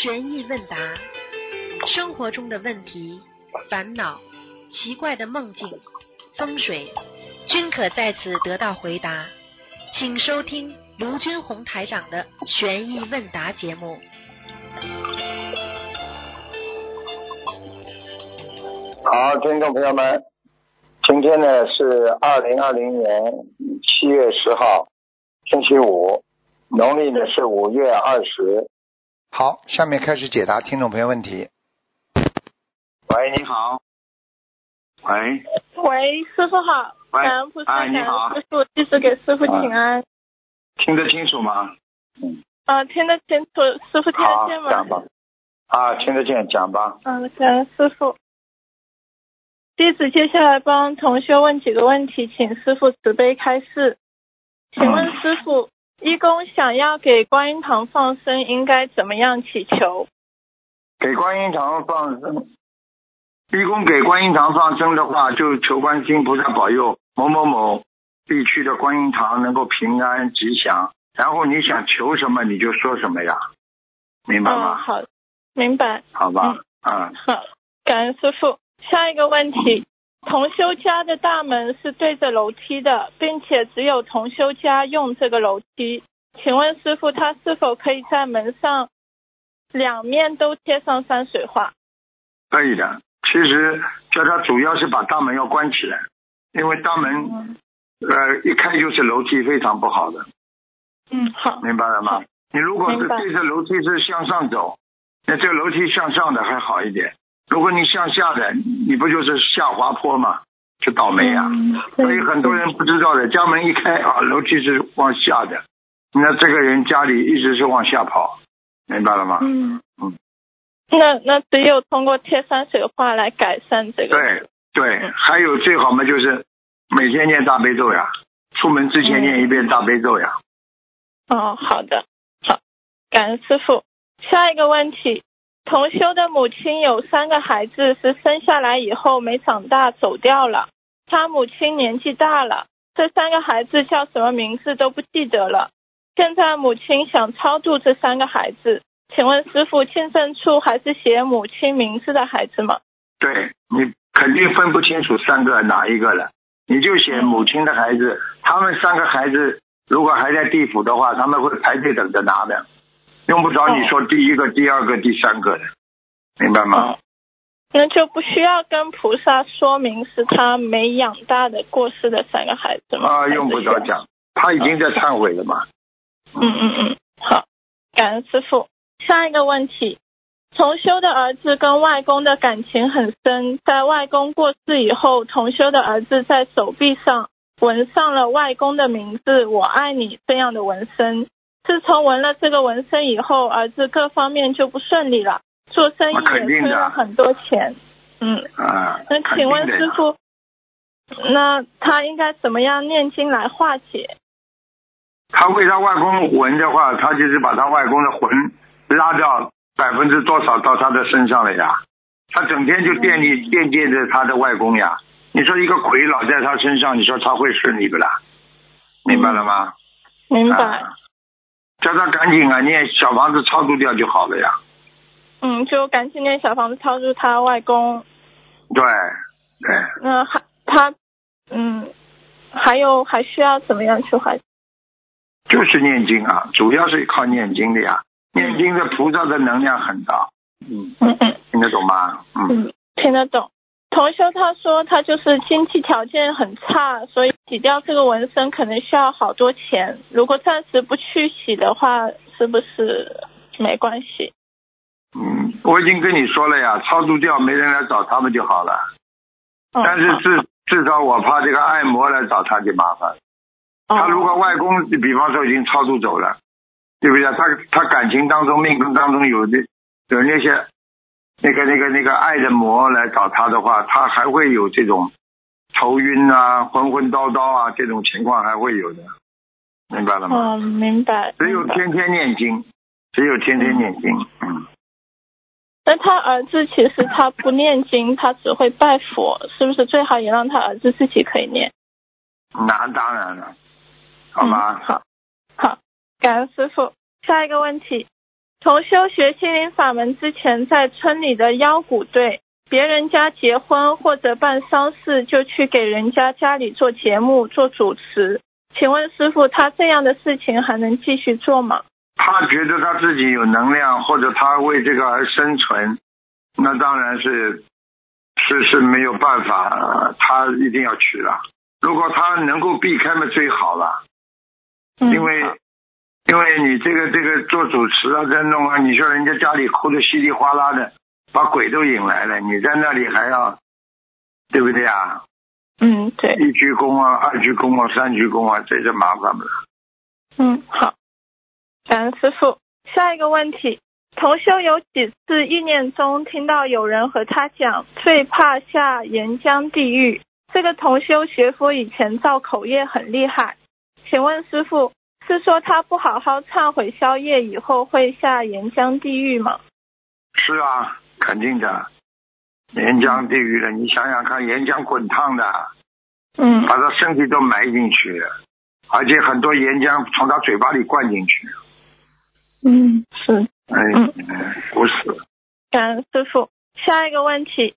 悬疑问答，生活中的问题、烦恼、奇怪的梦境、风水，均可在此得到回答。请收听卢军红台长的悬疑问答节目。好，听众朋友们，今天呢是二零二零年七月十号，星期五，农历呢是五月二十。好，下面开始解答听众朋友问题。喂，你好。喂，喂，师傅好，喂感恩菩萨，感哎你好恩师傅，弟子给师傅请安。听得清楚吗？嗯，呃，听得清楚，师傅听得见，吗？讲吧。啊，听得见，讲吧。嗯，感恩师傅。弟子接下来帮同学问几个问题，请师傅慈悲开示。请问师傅，义工想要给观音堂放生，应该怎么样祈求？给观音堂放生，义工给观音堂放生的话，就求观世音菩萨保佑某某某地区的观音堂能够平安吉祥。然后你想求什么，你就说什么呀，明白嗯，吗？好，明白。好吧，嗯，好，感恩师傅。下一个问题，同修家的大门是对着楼梯的，并且只有同修家用这个楼梯。请问师傅，他是否可以在门上两面都贴上山水画？可以的。其实叫他主要是把大门要关起来，因为大门嗯呃一开就是楼梯，非常不好的，嗯，好，明白了吗？你如果是对着楼梯是向上走，那这个楼梯向上的还好一点。如果你向下的，你不就是下滑坡吗？就倒霉啊！嗯所以很多人不知道的，家门一开啊，楼梯是往下的，那这个人家里一直是往下跑，明白了吗？嗯嗯，那那只有通过贴山水画来改善这个。对对，还有最好嘛就是每天念大悲咒呀，出门之前念一遍大悲咒呀。哦，好的，好，感恩师傅。下一个问题，同修的母亲有三个孩子，是生下来以后没长大走掉了。他母亲年纪大了，这三个孩子叫什么名字都不记得了。现在母亲想超度这三个孩子，请问师傅，亲生处还是写母亲名字的孩子吗？对你肯定分不清楚三个哪一个了，你就写母亲的孩子，他们三个孩子如果还在地府的话，他们会排队等着拿的，用不着你说第一个、第二个、第三个的，明白吗？哦，那就不需要跟菩萨说明是他没养大的过世的三个孩子吗？啊，用不着讲，他已经在忏悔了嘛。嗯嗯嗯，好，感恩师傅。下一个问题，同修的儿子跟外公的感情很深，在外公过世以后，同修的儿子在手臂上纹上了外公的名字“我爱你”这样的纹身。自从纹了这个纹身以后，儿子各方面就不顺利了，做生意肯也亏了很多钱。嗯，啊，那请问师傅，那他应该怎么样念经来化解？他为他外公纹的话，他就是把他外公的魂拉到百分之多少到他的身上了呀？他整天就惦记惦记着他的外公呀。你说一个鬼老在他身上，你说他会顺利不啦？明白了吗？明白。啊叫他赶紧啊，念小房子超度掉就好了呀。嗯，就赶紧念小房子超度他外公。对对，那还他，嗯，还有还需要怎么样去化解？就是念经啊，主要是靠念经的呀。念经的菩萨的能量很大，嗯，嗯嗯听得懂吗？嗯，嗯，听得懂。同修他说他就是经济条件很差，所以洗掉这个纹身可能需要好多钱。如果暂时不去洗的话，是不是没关系？嗯，我已经跟你说了呀，超度掉没人来找他们就好了。嗯，但是好至至少我怕这个按摩来找他就麻烦。他如果外公，比方说已经超度走了，对不对？他他感情当中、命根当中有的有那些那个那个那个爱的魔来找他的话，他还会有这种头晕啊、昏昏叨叨啊这种情况还会有的，明白了吗？嗯，明白。只有天天念经，只有天天念经，嗯。那他儿子其实他不念经，他只会拜佛，是不是最好也让他儿子自己可以念？那当然了，好吗？嗯好，好，感恩师傅。下一个问题，同修学心灵法门之前，在村里的腰鼓队，别人家结婚或者办丧事，就去给人家家里做节目、做主持。请问师傅，他这样的事情还能继续做吗？他觉得他自己有能量，或者他为这个而生存，那当然是是是没有办法，他一定要去了。如果他能够避开嘛，最好了。嗯因为因为你这个这个做主持啊，在弄啊，你说人家家里哭的稀里哗啦的，把鬼都引来了，你在那里还要，对不对啊？嗯，对，一鞠躬啊，二鞠躬啊，三鞠躬啊，这就麻烦了。嗯，好，感恩师傅。下一个问题，同修有几次意念中听到有人和他讲最怕下岩浆地狱。这个同修学佛以前造口业很厉害，请问师傅是说他不好好忏悔宵夜以后会下岩浆地狱吗？是啊，肯定的。岩浆地狱的，你想想看，岩浆滚烫的，嗯把他身体都埋进去，而且很多岩浆从他嘴巴里灌进去。嗯，是。哎，嗯不是，感恩师傅。下一个问题，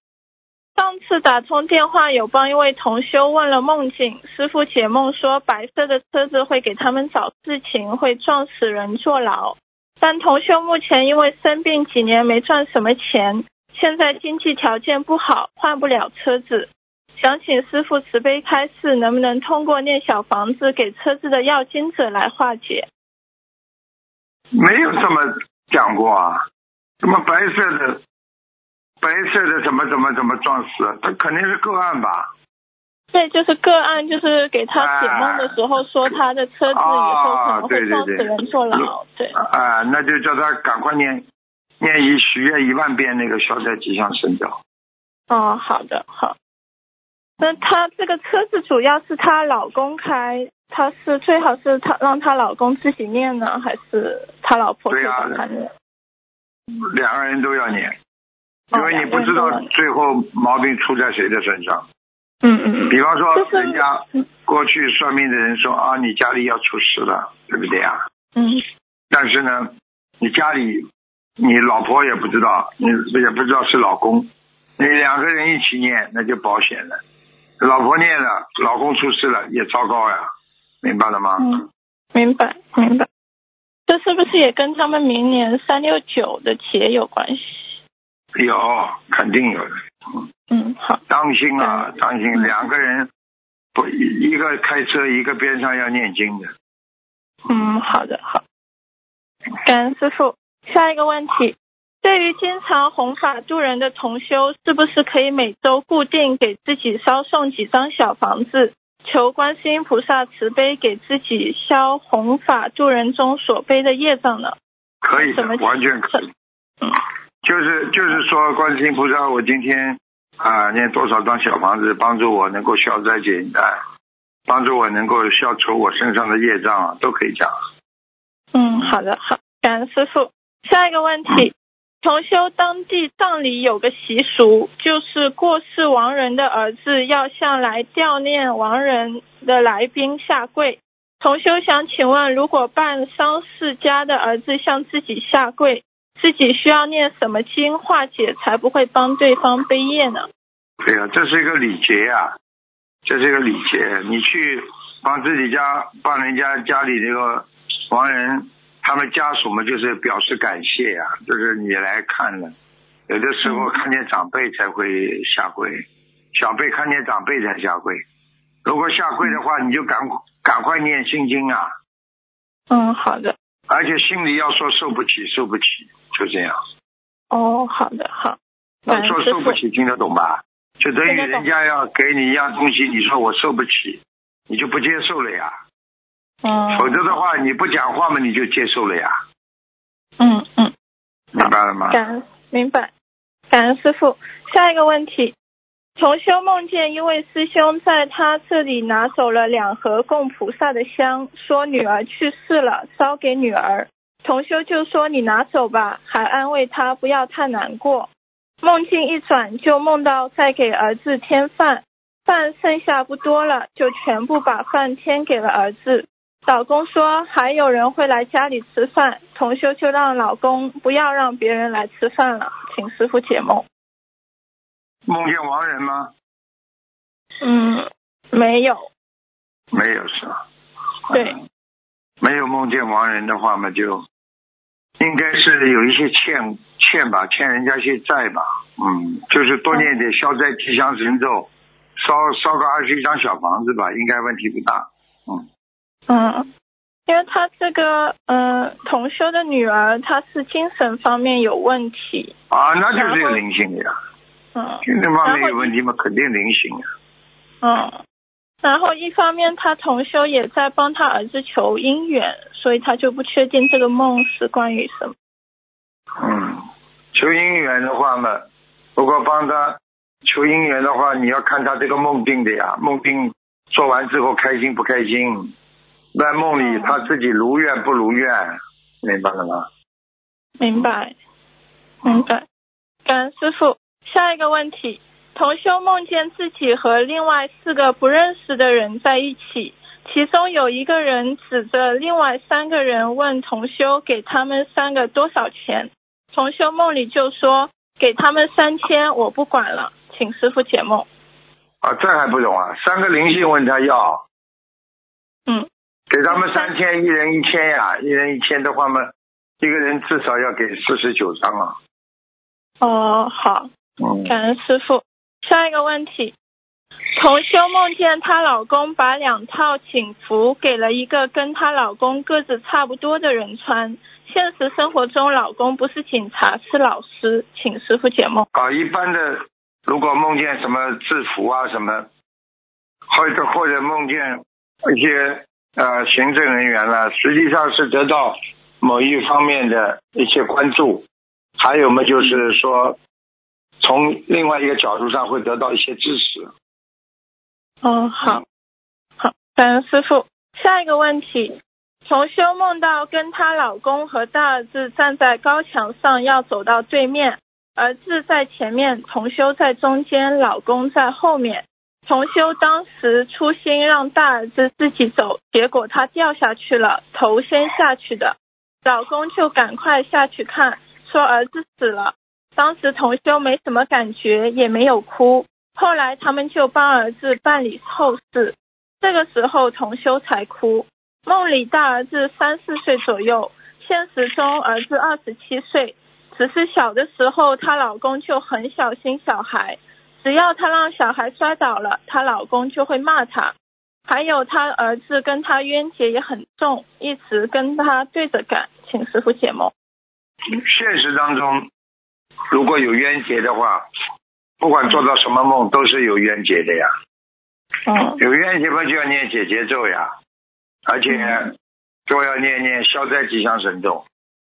上次打通电话有帮一位同修问了梦境，师傅解梦说白色的车子会给他们找事情，会撞死人坐牢。但同修目前因为生病几年没赚什么钱，现在经济条件不好，换不了车子。想请师傅慈悲开示，能不能通过念小房子给车子的要经者来化解？没有这么讲过啊。什么白色的，白色的怎么怎么怎么撞死？啊他肯定是个案吧？对，就是个案，就是给他解梦的时候说他的车子以后可能会撞死人坐牢，对。啊，那就叫他赶快念念一许愿一万遍那个消灾吉祥神咒。哦，好的，好。那他这个车子主要是她老公开，他是最好是她让她老公自己念呢，还是她老婆对呀帮她念？两个人都要念，哦因为你不知道最后毛病出在谁的身上。嗯嗯嗯，比方说，人家嗯过去算命的人说啊，你家里要出事了，对不对啊？嗯但是呢，你家里你老婆也不知道，你也不知道是老公，你两个人一起念那就保险了。老婆念了，老公出事了也糟糕呀，明白了吗？嗯，明白明白。这是不是也跟他们明年三六九的节有关系？有，肯定有的。嗯，好，当心啊，嗯当心，两个人不一一个开车，一个边上要念经的。嗯，好的，好。感恩师傅。下一个问题，对于经常弘法度人的同修，是不是可以每周固定给自己烧送几张小房子，求观世音菩萨慈悲给自己消弘法度人中所背的业障呢？可以的完全可以。嗯就是就是说，观世音菩萨，我今天啊、念多少张小房子，帮助我能够消灾解难，帮助我能够消除我身上的业障啊，都可以讲。嗯，好的，好，感恩师傅。下一个问题，重修当地葬礼有个习俗，就是过世亡人的儿子要向来悼念亡人的来宾下跪。重修想请问，如果办丧事家的儿子向自己下跪，自己需要念什么经化解，才不会帮对方背业呢？对呀、这是一个礼节啊，这是一个礼节。你去帮自己家帮人家家里这个亡人，他们家属们就是表示感谢呀、就是你来看了。有的时候看见长辈才会下跪，小辈看见长辈才下跪。如果下跪的话，你就赶赶快念心经啊，嗯，好的。而且心里要说受不起，受不起，就这样。哦，好的，好。感恩师傅说受不。起，听得懂吧？就等于人家要给你一样东西，你说我受不起，你就不接受了呀。嗯。否则的话，你不讲话嘛，你就接受了呀，嗯嗯。明白了吗？感恩明白，感恩师傅。下一个问题，同修梦见一位师兄在他这里拿走了两盒供菩萨的香，说女儿去世了，烧给女儿。同修就说你拿走吧，还安慰他不要太难过。梦境一转，就梦到在给儿子添饭，饭剩下不多了，就全部把饭添给了儿子。老公说还有人会来家里吃饭，同修就让老公不要让别人来吃饭了，请师傅解梦。梦见亡人吗？嗯，没有。没有是吧？对。没有梦见亡人的话嘛，就应该是有一些欠欠吧，欠人家一些债吧。嗯，就是多念点消灾吉祥神咒，烧烧个二十一张小房子吧，应该问题不大。嗯。嗯，因为他这个呃同修的女儿，她是精神方面有问题。啊，那就是有灵性的呀。嗯。精神方面有问题嘛，肯定灵性啊。嗯。然后一方面，他同修也在帮他儿子求姻缘，所以他就不确定这个梦是关于什么。嗯，求姻缘的话嘛，如果帮他求姻缘的话，你要看他这个梦定的呀，梦定做完之后开心不开心，在梦里他自己如愿不如愿，明白了吗？明白，明白。感恩师傅，下一个问题。同修梦见自己和另外四个不认识的人在一起，其中有一个人指着另外三个人问同修给他们三个多少钱。同修梦里就说给他们三千，我不管了，请师傅解梦。啊，这还不懂啊？三个灵性问他要，嗯，给他们三千，一人一千呀，一人一千的话嘛，一个人至少要给四十九张啊。哦，好，嗯，感恩师傅。下一个问题，同修梦见她老公把两套警服给了一个跟她老公个子差不多的人穿。现实生活中，老公不是警察，是老师，请师傅解梦。啊，一般的，如果梦见什么制服啊什么，或者或者梦见一些呃行政人员了，实际上是得到某一方面的一些关注，还有嘛就是说。从另外一个角度上会得到一些支持。哦，好，好，感恩师傅。下一个问题，重修梦到跟她老公和大儿子站在高墙上，要走到对面，儿子在前面，重修在中间，老公在后面。重修当时初心让大儿子自己走，结果他掉下去了，头先下去的，老公就赶快下去看，说儿子死了。当时同修没什么感觉，也没有哭。后来他们就帮儿子办理后事，这个时候同修才哭。梦里大儿子三四岁左右，现实中儿子二十七岁。只是小的时候，她老公就很小心小孩，只要她让小孩摔倒了，她老公就会骂她。还有她儿子跟她冤结也很重，一直跟她对着干，请师傅解梦。现实当中。如果有冤结的话，不管做到什么梦都是有冤结的呀。嗯。有冤结嘛，就要念解结咒呀，而且都要念念消灾吉祥神咒。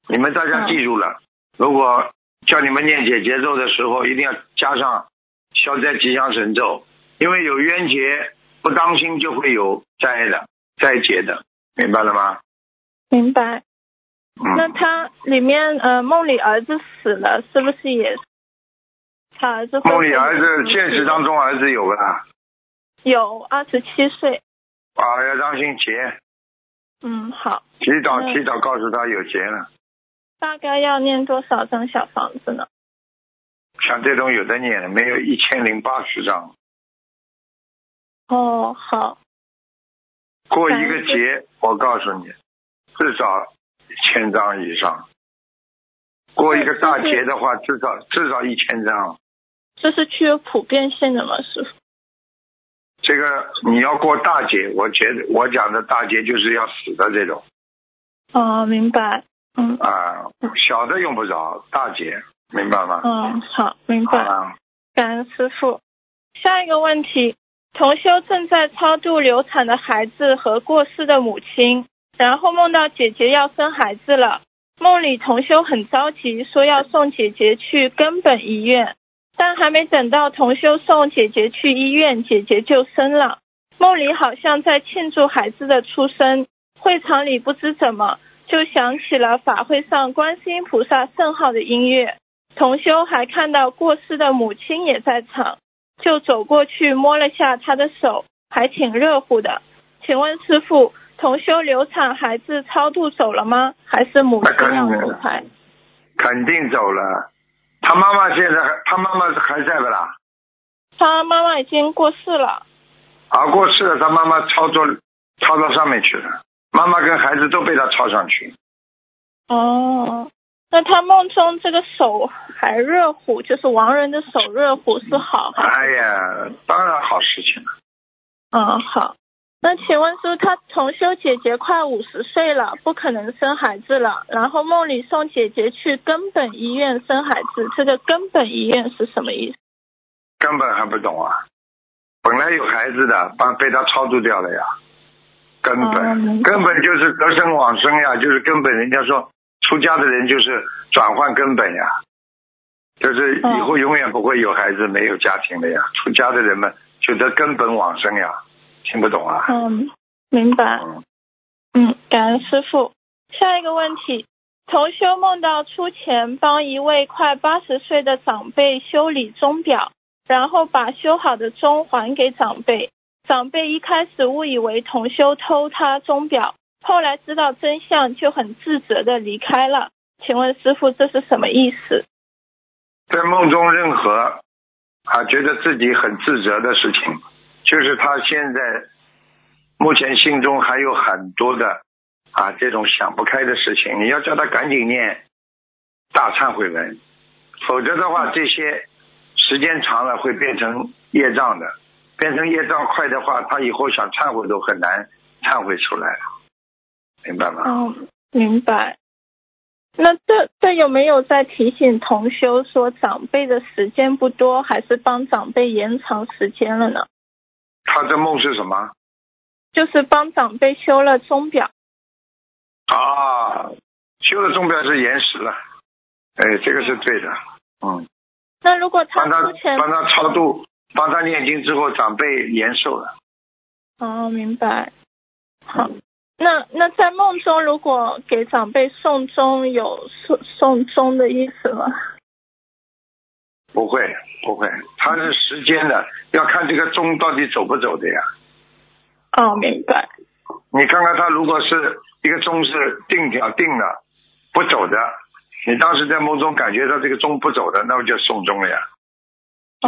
你们大家记住了，如果叫你们念解结咒的时候，一定要加上消灾吉祥神咒，因为有冤结，不当心就会有灾的灾劫的，明白了吗？明白。那他里面呃梦里儿子死了，是不是也？他儿子梦里儿子现实当中儿子有吧？有二十七岁。啊，要当心劫。嗯，好。提早提早告诉他有结了。大概要念多少张小房子呢？像这种有的念，没有一千零八十张。哦，好。过一个节，我告诉你，至少。千张以上，过一个大节的话，至少至少一千张。这是具有普遍性的吗，师傅？这个你要过大节，我觉得我讲的大节就是要死的这种。哦，明白。嗯。啊，小的用不着，大节明白吗？嗯，好，明白。感恩师傅。下一个问题：同修正在超度流产的孩子和过世的母亲。然后梦到姐姐要生孩子了，梦里同修很着急，说要送姐姐去根本医院，但还没等到同修送姐姐去医院，姐姐就生了。梦里好像在庆祝孩子的出生，会场里不知怎么就响起了法会上观世音菩萨圣号的音乐。同修还看到过世的母亲也在场，就走过去摸了下她的手，还挺热乎的。请问师傅？同修流产，孩子超度走了吗？还是母亲要投胎？肯定走了。他妈妈现在还，他妈妈还在不啦？他妈妈已经过世了。啊，过世了，他妈妈操作操到上面去了，妈妈跟孩子都被他操上去。哦，那他梦中这个手还热乎，就是亡人的手热乎是好还哎呀，当然好事情了。嗯，好。那请问说他同修姐姐快五十岁了，不可能生孩子了，然后梦里送姐姐去根本医院生孩子，这个根本医院是什么意思？根本还不懂啊！本来有孩子的，把被他超度掉了呀。根本根本就是得生往生呀，就是根本。人家说出家的人就是转换根本呀，就是以后永远不会有孩子、没有家庭的呀。出家的人们就得根本往生呀。听不懂啊？嗯，明白。嗯，感恩师傅。下一个问题，同修梦到出钱帮一位快八十岁的长辈修理钟表，然后把修好的钟还给长辈。长辈一开始误以为同修偷他钟表，后来知道真相就很自责的离开了。请问师傅这是什么意思？在梦中任何啊觉得自己很自责的事情。就是他现在目前心中还有很多的啊这种想不开的事情，你要叫他赶紧念大忏悔文，否则的话这些时间长了会变成业障的，变成业障快的话，他以后想忏悔都很难忏悔出来，明白吗？嗯，明白。那这这有没有在提醒同修说长辈的时间不多，还是帮长辈延长时间了呢？他的梦是什么？就是帮长辈修了钟表。啊，修了钟表是延时了。哎，这个是对的。嗯。那如果他帮他帮他超度，帮他念经之后，长辈延寿了。哦，明白。好，那那在梦中，如果给长辈送钟，有送送钟的意思吗？不会，不会，它是时间的，要看这个钟到底走不走的呀。哦，明白。你看看他如果是一个钟是定表定了不走的，你当时在梦中感觉到这个钟不走的，那么就送钟了呀。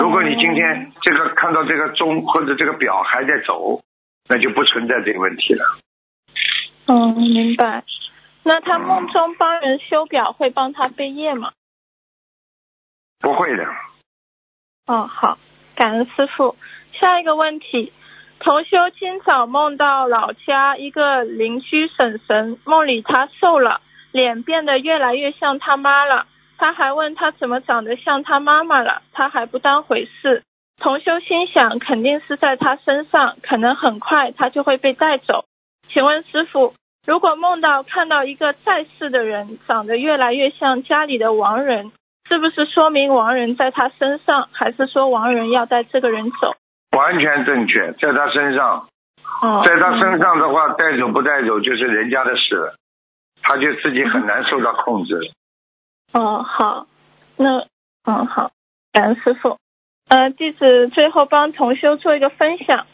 如果你今天这个看到这个钟或者这个表还在走，那就不存在这个问题了。嗯，明白。那他梦中帮人修表会帮他背业吗？不会的。哦，好，感恩师傅。下一个问题，同修今早梦到老家一个邻居婶婶，梦里她瘦了，脸变得越来越像他妈了。他还问她怎么长得像他妈妈了，她还不当回事。同修心想，肯定是在他身上，可能很快他就会被带走。请问师傅，如果梦到看到一个在世的人长得越来越像家里的亡人？是不是说明亡人在他身上，还是说亡人要带这个人走？完全正确，在他身上。哦。在他身上的话，带走不带走就是人家的事，他就自己很难受到控制。哦，好，那嗯好，感恩师傅。呃，弟子最后帮同修做一个分享。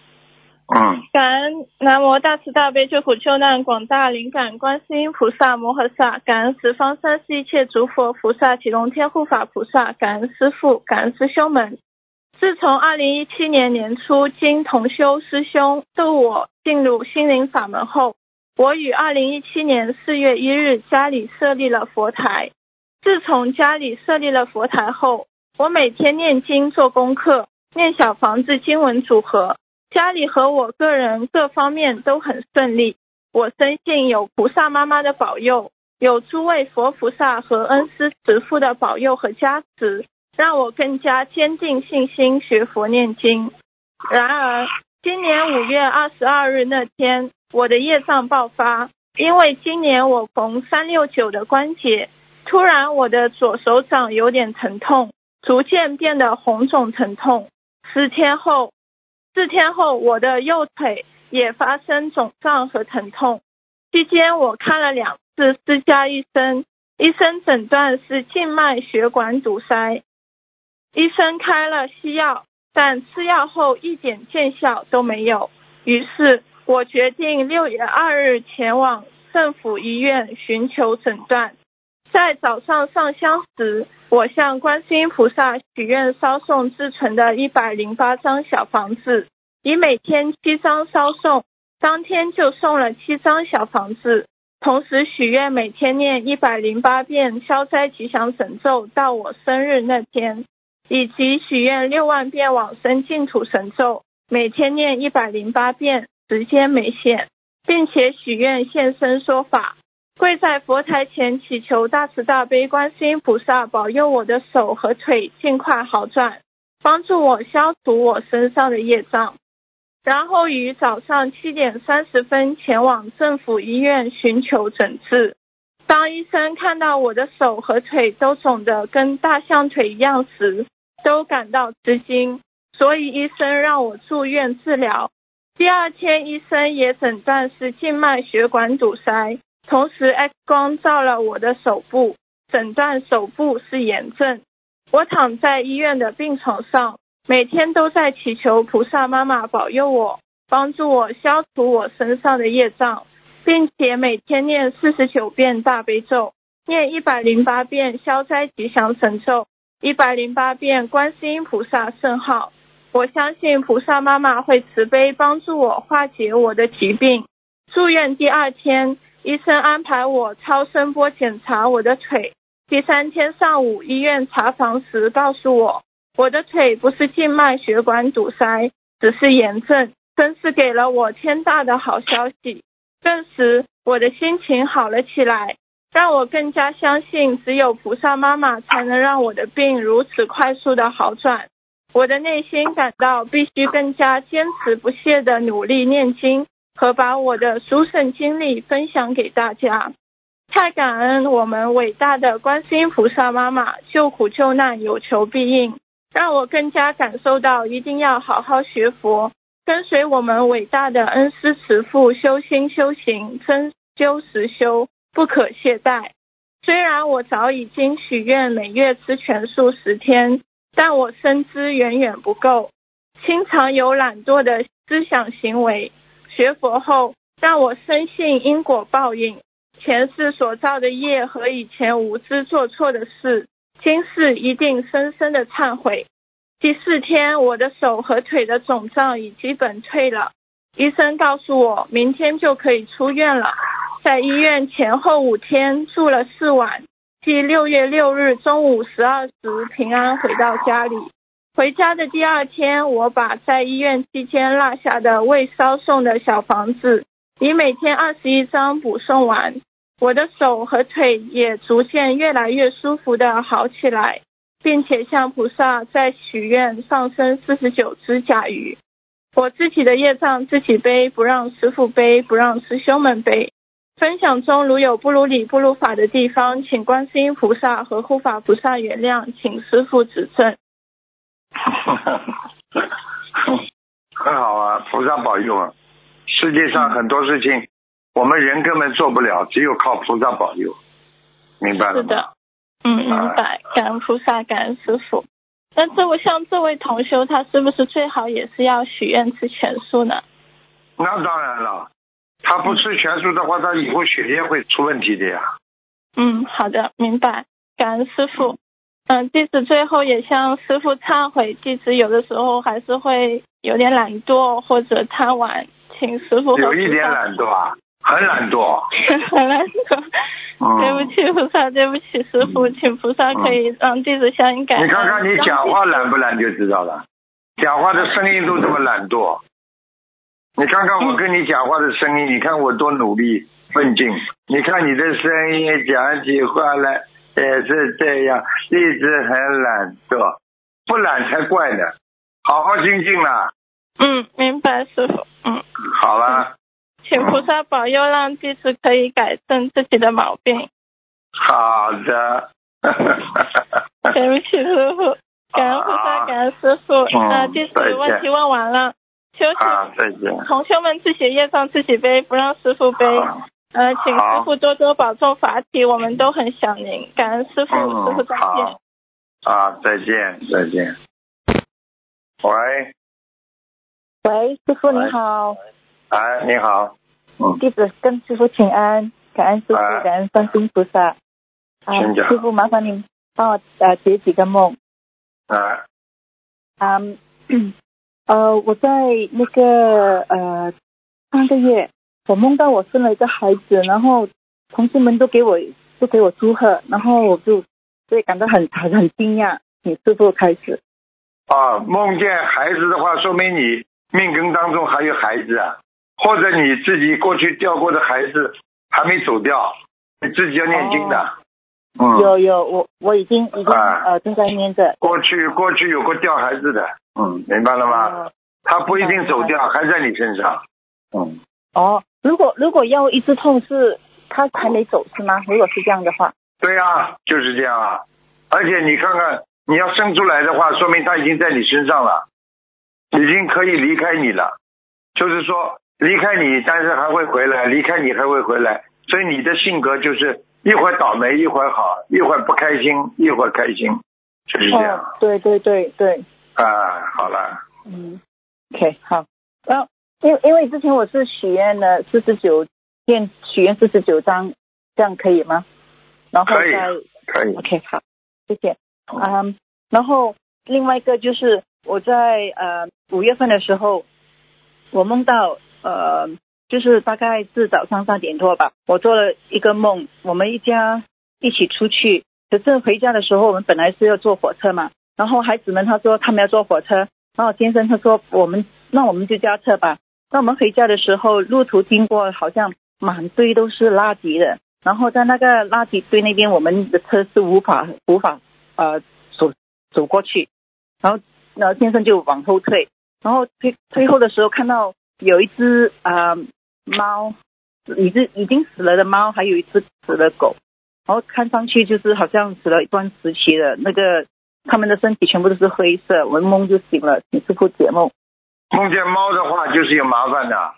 感恩南无大慈大悲救苦救难广大灵感观世音菩萨摩诃萨，感恩十方三世一切诸佛菩萨启龙天护法菩萨，感恩师父，感恩师兄们。自从二零一七年年初经同修师兄度我进入心灵法门后，我于二零一七年四月一日家里设立了佛台。自从家里设立了佛台后，我每天念经做功课，念小房子经文组合。家里和我个人各方面都很顺利，我深信有菩萨妈妈的保佑，有诸位佛菩萨和恩师慈父的保佑和加持，让我更加坚定信心学佛念经。然而，今年五月二十二日那天，我的业障爆发，因为今年我逢三六九的关节，突然我的左手掌有点疼痛，逐渐变得红肿疼痛，十天后。四天后，我的右腿也发生肿胀和疼痛。期间，我看了两次私家医生，医生诊断是静脉血管堵塞。医生开了西药，但吃药后一点见效都没有。于是，我决定六月二日前往政府医院寻求诊断。在早上上香时，我向观世音菩萨许愿烧送自存的一百零八张小房子，以每天七张烧送，当天就送了七张小房子。同时许愿每天念一百零八遍消灾吉祥神咒到我生日那天，以及许愿六万遍往生净土神咒，每天念一百零八遍，时间没限，并且许愿现身说法，跪在佛台前祈求大慈大悲观世音菩萨保佑我的手和腿尽快好转，帮助我消除我身上的业障。然后于早上七点三十分前往政府医院寻求诊治。当医生看到我的手和腿都肿得跟大象腿一样时，都感到吃惊，所以医生让我住院治疗。第二天，医生也诊断是静脉血管堵塞，同时 X 光照了我的手部，诊断手部是炎症。我躺在医院的病床上。每天都在祈求菩萨妈妈保佑我，帮助我消除我身上的业障，并且每天念四十九遍大悲咒，念一百零八遍消灾吉祥神咒，一百零八遍观世音菩萨圣号。我相信菩萨妈妈会慈悲帮助我化解我的疾病。住院第二天，医生安排我超声波检查我的腿。第三天上午医院查房时告诉我。我的腿不是静脉血管堵塞，只是炎症，真是给了我天大的好消息。顿时，我的心情好了起来，让我更加相信只有菩萨妈妈才能让我的病如此快速的好转。我的内心感到必须更加坚持不懈的努力念经和把我的殊胜经历分享给大家。太感恩我们伟大的观世音菩萨妈妈救苦救难有求必应。让我更加感受到一定要好好学佛，跟随我们伟大的恩师慈父修心修行，真修实修，不可懈怠。虽然我早已经许愿每月吃全素十天，但我深知远远不够，经常有懒惰的思想行为。学佛后，让我深信因果报应，前世所造的业和以前无知做错的事。今世一定深深的忏悔。第四天，我的手和腿的肿胀已基本退了，医生告诉我明天就可以出院了。在医院前后五天住了四晚，即六月六日中午十二时平安回到家里。回家的第二天，我把在医院期间落下的未烧送的小房子，以每天二十一张补送完。我的手和腿也逐渐越来越舒服的好起来，并且向菩萨在许愿上升四十九只甲鱼。我自己的业障自己背，不让师傅背，不让师兄们背。分享中如有不如理不如法的地方，请观世音菩萨和护法菩萨原谅，请师傅指正。很好啊，菩萨保佑啊！世界上很多事情。我们人根本做不了，只有靠菩萨保佑，明白了是的，嗯，明白。感恩菩萨，感恩师傅。那这位像这位同修，他是不是最好也是要许愿吃全素呢？那当然了，他不吃全素的话，他以后血液会出问题的呀。嗯，好的，明白。感恩师傅。嗯，弟子最后也向师傅忏悔，弟子有的时候还是会有点懒惰或者贪玩，请师傅。有一点懒惰啊。很懒惰，很懒惰。对不起菩萨，对不起师傅，请菩萨可以让弟子向你改。你看看你讲话懒不懒就知道了，讲话的声音都这么懒惰。你看看我跟你讲话的声音，你看我多努力奋进。你看你的声音讲起话来也是这样，一直很懒惰，不懒才怪呢。好好精进啦。嗯，明白师傅。嗯，好了。请菩萨保佑，让弟子可以改正自己的毛病。好的。对不起，师傅。感恩菩萨，感恩师傅。那弟子问题问完了。休息。再见。同学们自己业障自己背，不让师傅背。呃，请师傅多多保重法体，我们都很想您。感恩师傅，师傅再见。啊，再见，再见。喂。喂，师傅你好。哎，你好，嗯，弟子跟师傅请安，感恩师傅，哎感恩观世音菩萨。啊师傅麻烦您帮我呃解几个梦。啊，嗯，呃，我在那个呃上个月，我梦到我生了一个孩子，然后同事们都给我都给我祝贺，然后我就所以感到很很很惊讶。请师傅开始。啊，梦见孩子的话，说明你命根当中还有孩子啊，或者你自己过去掉过的孩子还没走掉，你自己要念经的。嗯，有有，我我已经已经啊呃正在念着。过去过去有过掉孩子的，嗯，明白了吗？呃他不一定走掉，还在你身上。嗯，哦，如果如果腰一直痛是他还没走是吗？如果是这样的话，对啊，就是这样啊。而且你看看，你要生出来的话，说明他已经在你身上了，已经可以离开你了。就是说离开你，但是还会回来，离开你还会回来。所以你的性格就是一会儿倒霉，一会儿好，一会儿不开心，一会儿开心，就是这样。哦，对对对对，啊，好了，嗯，OK 好，然后因为因为之前我是许愿了四十九念许愿四十九章，这样可以吗？然后可以再可以。OK 好，谢谢。嗯，然后另外一个就是我在呃五月份的时候，我梦到呃就是大概是早上三点多吧，我做了一个梦，我们一家一起出去，可是回家的时候我们本来是要坐火车嘛，然后孩子们他说他们要坐火车，然后先生他说我们那我们就加车吧。那我们回家的时候，路途经过好像满堆都是垃圾的，然后在那个垃圾堆那边，我们的车是无法无法呃走走过去，然后然后先生就往后退，然后退退后的时候看到有一只呃猫，已经已经死了的猫，还有一只死了狗，然后看上去就是好像死了一段时期的那个，他们的身体全部都是灰色，我一梦就醒了，请师傅解梦。梦见猫的话，就是有麻烦的。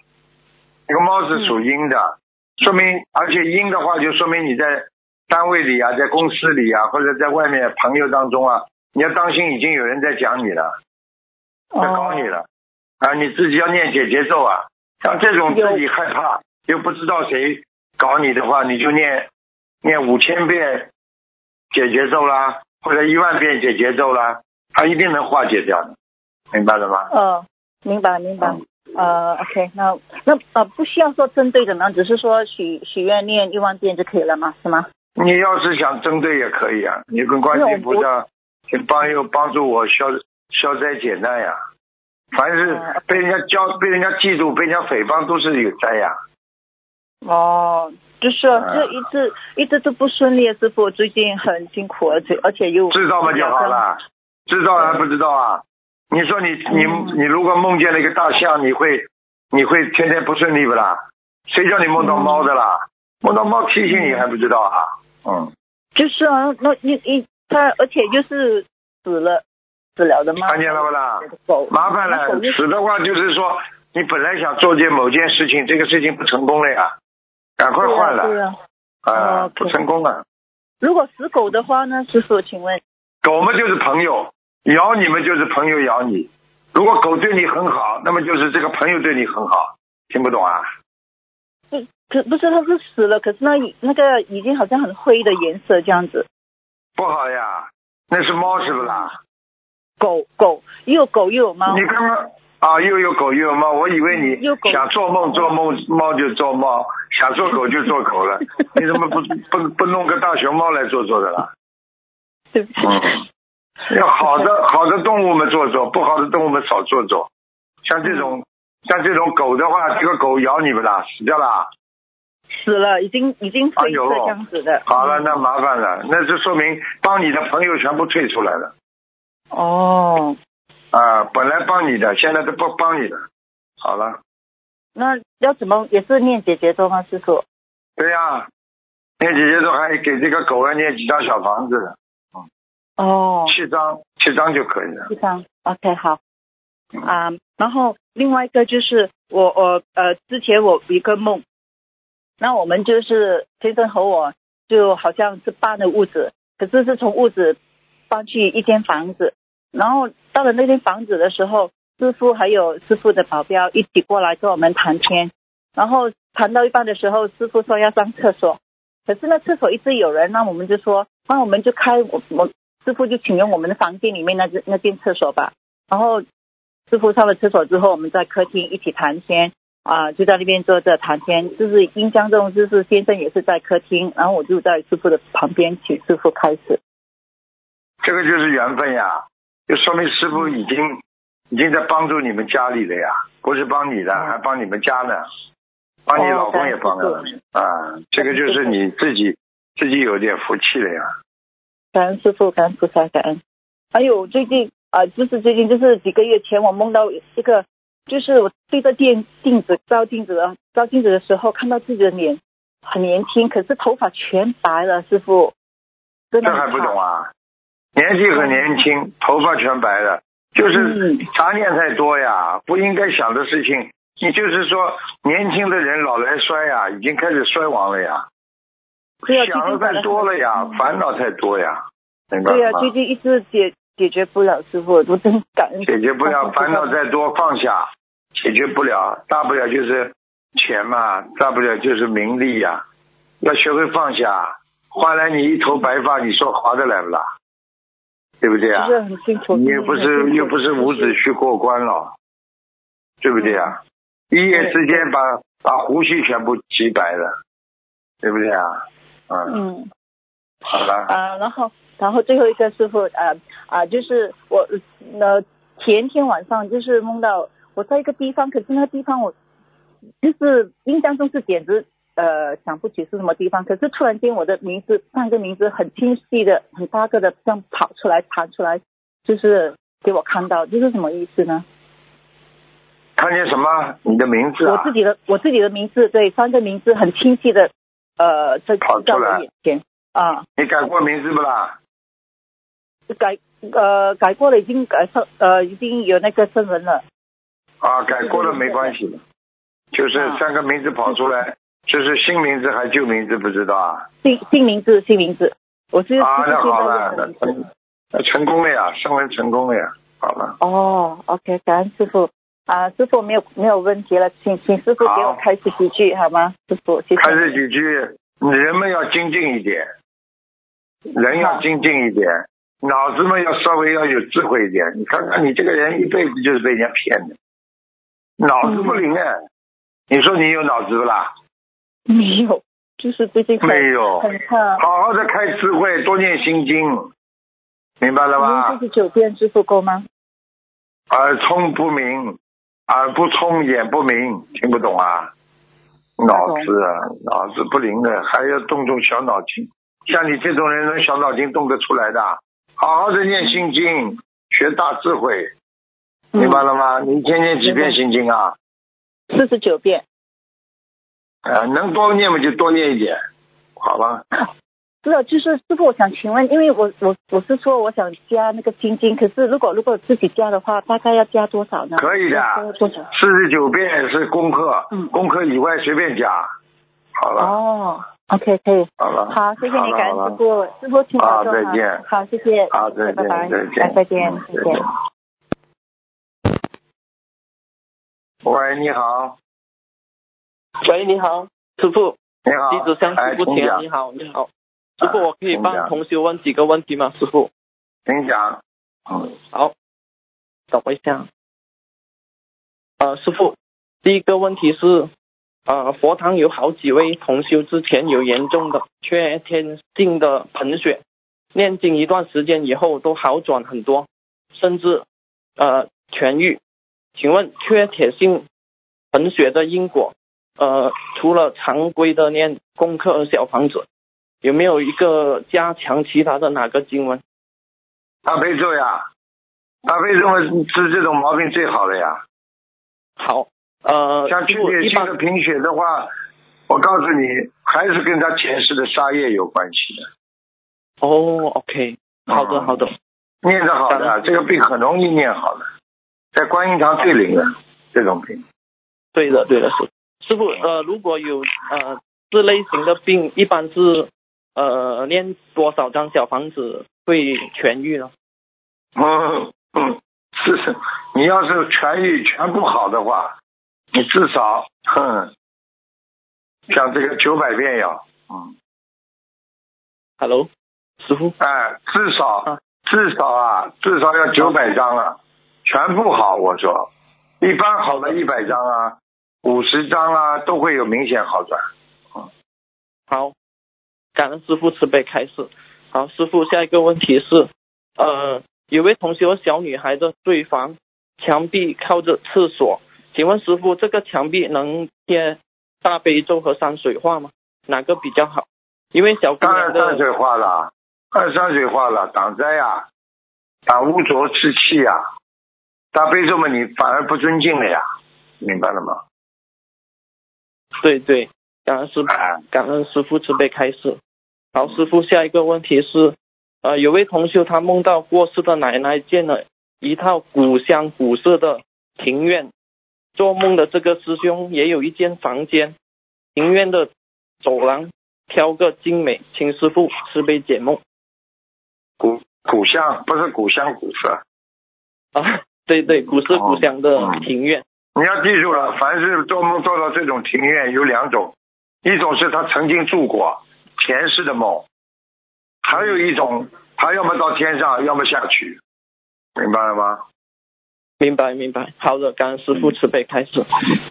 这个猫是属阴的，说明而且阴的话，就说明你在单位里啊，在公司里啊，或者在外面朋友当中啊，你要当心，已经有人在讲你了，在搞你了、啊！你自己要念解节奏啊。像这种自己害怕又不知道谁搞你的话，你就念念五千遍解节奏啦，或者一万遍解节奏啦，它一定能化解掉的，明白了吗？哦，明白明白。嗯呃，OK，那那呃不需要说针对的呢，只是说许许愿念一万遍就可以了嘛？是吗？你要是想针对也可以啊，你跟观世音菩萨请帮又帮助我消消灾解难呀。凡是嗯被人家教、被人家记住、被人家诽谤，都是有灾呀。哦，就是说嗯这一直一直都不顺利，师傅最近很辛苦，而且而且又知道吗就好了，知道还不知道啊？你说你你嗯你如果梦见了一个大象，你会你会天天不顺利不啦？谁叫你梦到猫的啦？梦到猫提醒你还不知道啊？嗯，就是啊，那你你他而且就是死了死了的猫？看见了不啦？狗麻烦了死的话就是说，你本来想做件某件事情，这个事情不成功了呀，赶快换对了，啊对啊。啊不成功了。如果死狗的话呢，师傅，请问狗嘛就是朋友，咬你们就是朋友咬你。如果狗对你很好，那么就是这个朋友对你很好，听不懂啊？不可不是它是死了，可是那那个已经好像很灰的颜色这样子。不好呀，那是猫是不啦？狗狗又有狗又有猫，你刚刚啊，又有狗又有猫，我以为你想做梦做梦，猫就做猫；想做狗就做狗了。你怎么不不不弄个大熊猫来做做的啦？对不起。嗯 要好的好的动物们做做，不好的动物们少做做。像这种像这种狗的话，这个狗咬你们了，死掉了。死了，已经已经哎呦灰色这样子的。好了，那麻烦了，那就说明帮你的朋友全部退出来了哦，啊！本来帮你的，现在都不帮你了。好了，那要怎么也是念姐姐咒吗，师傅？对呀、念姐姐都还给这个狗要念几张小房子的，哦，七张，七张就可以了。七张 OK 好嗯啊、然后另外一个就是我我呃之前我一个梦，那我们就是先生和我就好像是搬了屋子，可是是从屋子搬去一间房子，然后到了那间房子的时候，师傅还有师傅的保镖一起过来跟我们谈天，然后谈到一半的时候，师傅说要上厕所，可是那厕所一直有人，那我们就说，那我们就开我我师傅就请用我们的房间里面那那间厕所吧。然后师傅上了厕所之后，我们在客厅一起谈天啊，就在那边坐着谈天。就是印象中，就是先生也是在客厅，然后我就在师傅的旁边请师傅开始。这个就是缘分呀，就说明师傅已经已经在帮助你们家里了呀，不是帮你的，还帮你们家呢，帮你老公也帮了啊，这个就是你自己自己有点福气了呀。感恩师傅，感恩菩萨，感恩。还有最近啊，就是最近就是几个月前，我梦到一个，就是我对着电镜子照镜子啊，照镜子的时候看到自己的脸很年轻，可是头发全白了，师傅。这还不懂啊？年纪很年轻，头发全白了，就是杂念太多呀，不应该想的事情。你就是说，年轻的人老来衰呀，已经开始衰亡了呀。想的太多了呀，烦恼太多呀，明白？对呀，最近一直解解决不了，师傅，我真感恩。解决不了，烦恼再多，放下，解决不了，大不了就是钱嘛，大不了就是名利呀，要学会放下。换来你一头白发，你说划得来不啦？对不对啊？你又不是又不是伍子胥过关了，对不对啊？一夜之间把把胡须全部洗白了，对不对啊？嗯。好了。啊，然后然后最后一个师傅啊啊，就是我呃前天晚上就是梦到我在一个地方，可是那个地方我就是印象中是简直。呃，想不起是什么地方，可是突然间我的名字，三个名字很清晰的、很大个的这样跑出来、弹出来，就是给我看到，这是什么意思呢？看见什么？你的名字啊？我自己的，我自己的名字，对，三个名字很清晰的，呃，这在我眼前啊。你改过名字不啦？改呃改过了，已经改上呃已经有那个声纹了。啊，改过了没关系，就是三个名字跑出来。就是新名字还是旧名字？不知道啊。新新名字，新名字。我是啊，那好了，那成成功了呀，升温成功了呀，好了。哦，OK，感恩师傅啊，师傅没有没有问题了，请请师傅给我开始几句好吗？师傅，谢谢。开始几句，人们要精进一点，人要精进一点，脑子们要稍微要有智慧一点。你看看你这个人一辈子就是被人家骗的，脑子不灵啊！你说你有脑子不啦？没有，就是最近没有，很差。好好的开智慧，多念心经，明白了吗？四十九遍支付够吗？耳聪不明，耳不聪眼不明，听不懂啊？脑子啊，脑子不灵的，还要动动小脑筋。像你这种人，能小脑筋动得出来的？好好的念心经，学大智慧，明白了吗？你一天念几遍心经啊？四十九遍。呃，能多念嘛就多念一点，好吧？是啊，就是师傅，我想请问，因为我我我是说我想加那个心经，可是如果如果自己加的话，大概要加多少呢？可以的，多少？四十九遍是功课，嗯，功课以外随便加，好了。哦，OK，可以。好了。好，谢谢你，感恩师傅，师傅请保重再见。好，谢谢。好，再见，拜拜。再见，再见，再见。喂，你好。喂，你好。师傅，你好，弟子向师傅请你好，你好，师傅，我可以帮同学问几个问题吗？师傅，请讲。嗯，好，等我一下。呃，师傅，第一个问题是，呃，佛堂有好几位同修之前有严重的缺天性的贫血，念经一段时间以后都好转很多，甚至呃痊愈。请问缺铁性贫血的因果？呃，除了常规的念功课小房子，有没有一个加强其他的哪个经文？大悲咒呀，大悲咒治这种毛病最好的呀。好，呃，像缺铁性的贫血的话，我告诉你，还是跟他前世的杀业有关系的。哦，OK，好的，好的，念得好的，这个病很容易念好的，在观音堂最灵的这种病。对的，对的，是。师傅，呃，如果有呃这类型的病，一般是呃念多少张小房子会痊愈呢？嗯嗯，是你要是痊愈全部好的话，你至少，哼，像这个九百遍要，嗯，Hello，师傅。哎，至少啊至少啊，至少要九百张啊，全部好。我说，一般好的一百张啊，五十张啊，都会有明显好转。嗯好，感恩师傅慈悲开示。好，师傅，下一个问题是，呃，有位同学小女孩的睡房墙壁靠着厕所，请问师傅，这个墙壁能贴大悲咒和山水画吗？哪个比较好？因为小姑当娘的然山水画了，当然山水画了，挡灾呀、挡污浊之气呀、大悲咒嘛，你反而不尊敬了呀，明白了吗？对对，感恩师感恩师傅慈悲开示。好，师傅，下一个问题是，呃，有位同修他梦到过世的奶奶建了一套古香古色的庭院，做梦的这个师兄也有一间房间，庭院的走廊挑个精美，请师傅慈悲解梦。古古香不是古香古色，啊，对对，古色古香的嗯庭院。你要记住了，凡是做梦做到这种庭院有两种，一种是他曾经住过前世的梦，还有一种他要么到天上，要么下去，明白了吗？明白明白，好的，感恩师傅慈悲开始。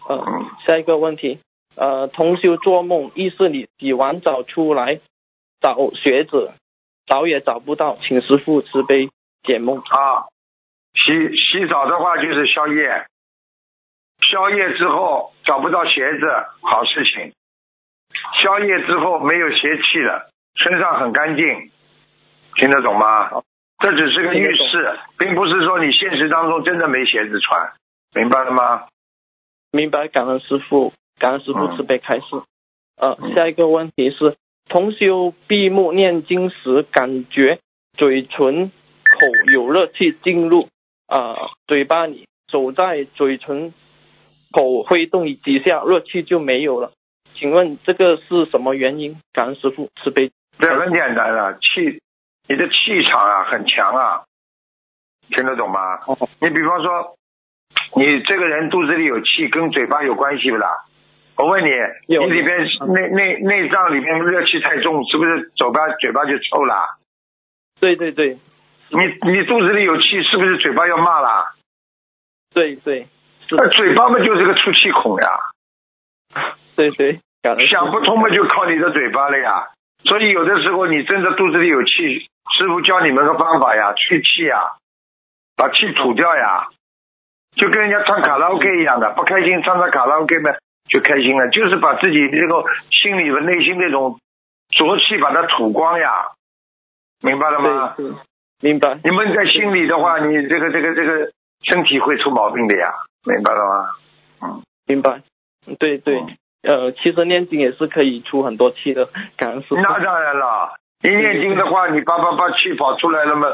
呃，嗯，下一个问题，呃，同修做梦，意思你洗完澡出来找鞋子，找也找不到，请师傅慈悲解梦。啊，洗洗澡的话就是宵夜，宵夜之后找不到鞋子，好事情。宵夜之后没有邪气了，身上很干净，听得懂吗？这只是个预示，并不是说你现实当中真的没鞋子穿，明白了吗？明白，感恩师傅，感恩师傅嗯慈悲开示。呃嗯，下一个问题是，同修闭目念经时，感觉嘴唇口有热气进入啊、呃嘴巴里，手在嘴唇口挥动几下，热气就没有了。请问这个是什么原因？感恩师傅慈悲。这很简单了，气，你的气场啊很强啊，听得懂吗？哦你比方说，你这个人肚子里有气，跟嘴巴有关系不啦？我问你，你里边嗯内内内脏里面热气太重，是不是嘴巴嘴巴就臭啦？对对对你你肚子里有气，是不是嘴巴要骂啦？对对，那嘴巴嘛就是个出气孔呀，对对，想不通嘛就靠你的嘴巴了呀。所以有的时候你真的肚子里有气，师傅教你们个方法呀，去气呀，把气吐掉呀，就跟人家唱卡拉 OK 一样的，不开心唱唱卡拉 OK 嘛就开心了，就是把自己这个心里的内心那种浊气把它吐光呀，明白了吗？明白。你闷在心里的话，你这个这个这个身体会出毛病的呀，明白了吗？嗯，明白，对对，嗯呃，其实念经也是可以出很多气的，感恩师傅。那当然了，一念经的话，你叭叭叭气跑出来了嘛，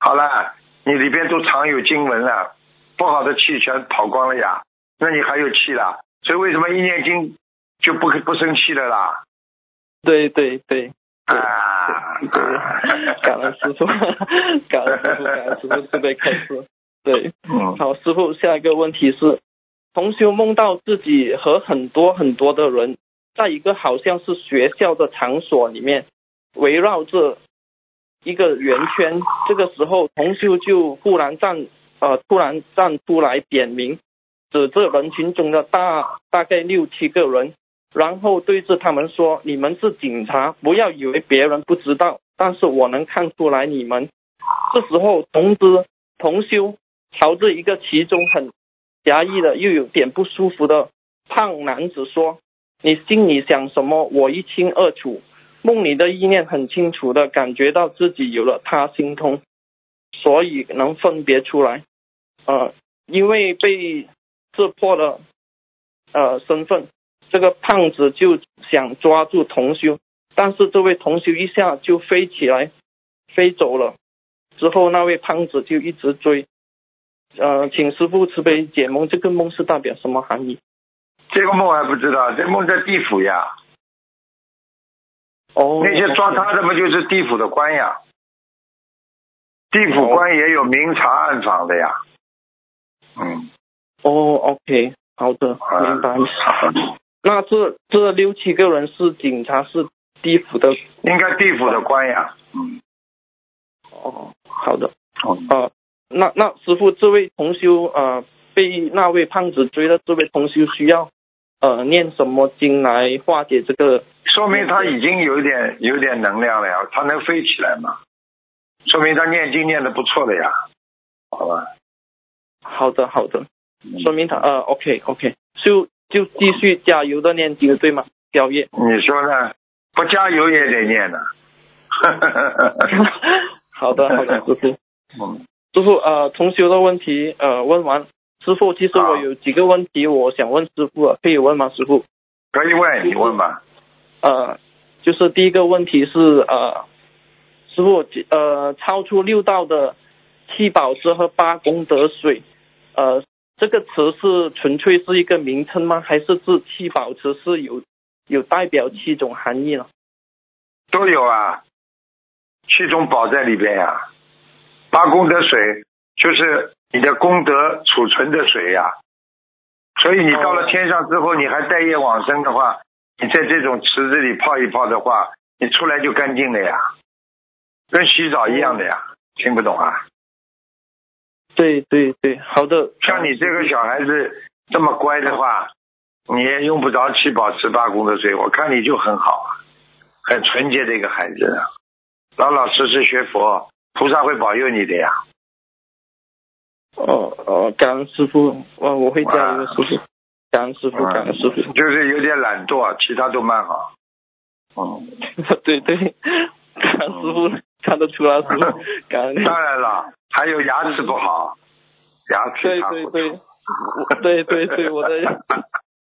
好了，你里边都藏有经文了，不好的气全跑光了呀，那你还有气了，所以为什么一念经就不不生气了啦？对对对，对啊，对，感恩师傅，感恩师傅，感恩师傅慈悲开示。对，嗯，好，师傅，下一个问题是，同修梦到自己和很多很多的人，在一个好像是学校的场所里面，围绕着一个圆圈。这个时候，同修就忽然站呃突然站出来点名，指着人群中的大大概六七个人，然后对着他们说：“你们是警察，不要以为别人不知道，但是我能看出来你们。”这时候，同知同修朝着一个其中很狭义的又有点不舒服的胖男子说：“你心里想什么，我一清二楚。梦里的意念很清楚的感觉到自己有了他心通，所以能分别出来。呃，因为被识破了呃身份，这个胖子就想抓住同修，但是这位同修一下就飞起来，飞走了。之后那位胖子就一直追。呃，请师傅慈悲解梦，这个梦是代表什么含义？这个梦还不知道，这梦在地府呀，哦，那些抓他的不就是地府的官呀？地府官也有明察暗访的呀，嗯，哦，OK，好的，明白。那这这六七个人是警察，是地府的，应该地府的官呀。嗯，哦，好的。哦，呃，那那师傅，这位同修呃被那位胖子追的这位同修需要呃念什么经来化解这个？说明他已经有点有点能量了呀，他能飞起来嘛？说明他念经念的不错的呀，好吧？好的好的，嗯说明他呃 OK OK，就就继续加油的念经对吗？宵夜。你说呢？不加油也得念呢。好的好的，师傅。嗯，师傅呃同修的问题呃问完，师傅其实我有几个问题我想问师傅啊，可以问吗？师傅？可以问，你问吧。呃，就是第一个问题是呃，师傅呃，超出六道的七宝池和八功德水，呃，这个词是纯粹是一个名称吗？还是指七宝池是有有代表七种含义呢？都有啊，七种宝在里边呀、八功德水就是你的功德储存的水呀、所以你到了天上之后，你还带业往生的话，你在这种池子里泡一泡的话，你出来就干净了呀，跟洗澡一样的呀。听不懂啊？对对对，好的。像你这个小孩子这么乖的话，你也用不着七宝池八功德水，我看你就很好啊，很纯洁的一个孩子啊，老老实实学佛，菩萨会保佑你的呀。哦哦，感恩师傅，哦我会加油的，师傅。感恩师傅，嗯感恩师傅。就是有点懒惰，其他都蛮好。哦，对对，感恩师傅看得出来，师 傅感恩。当然了，还有牙齿不好，牙齿对对对，我对对对，我的。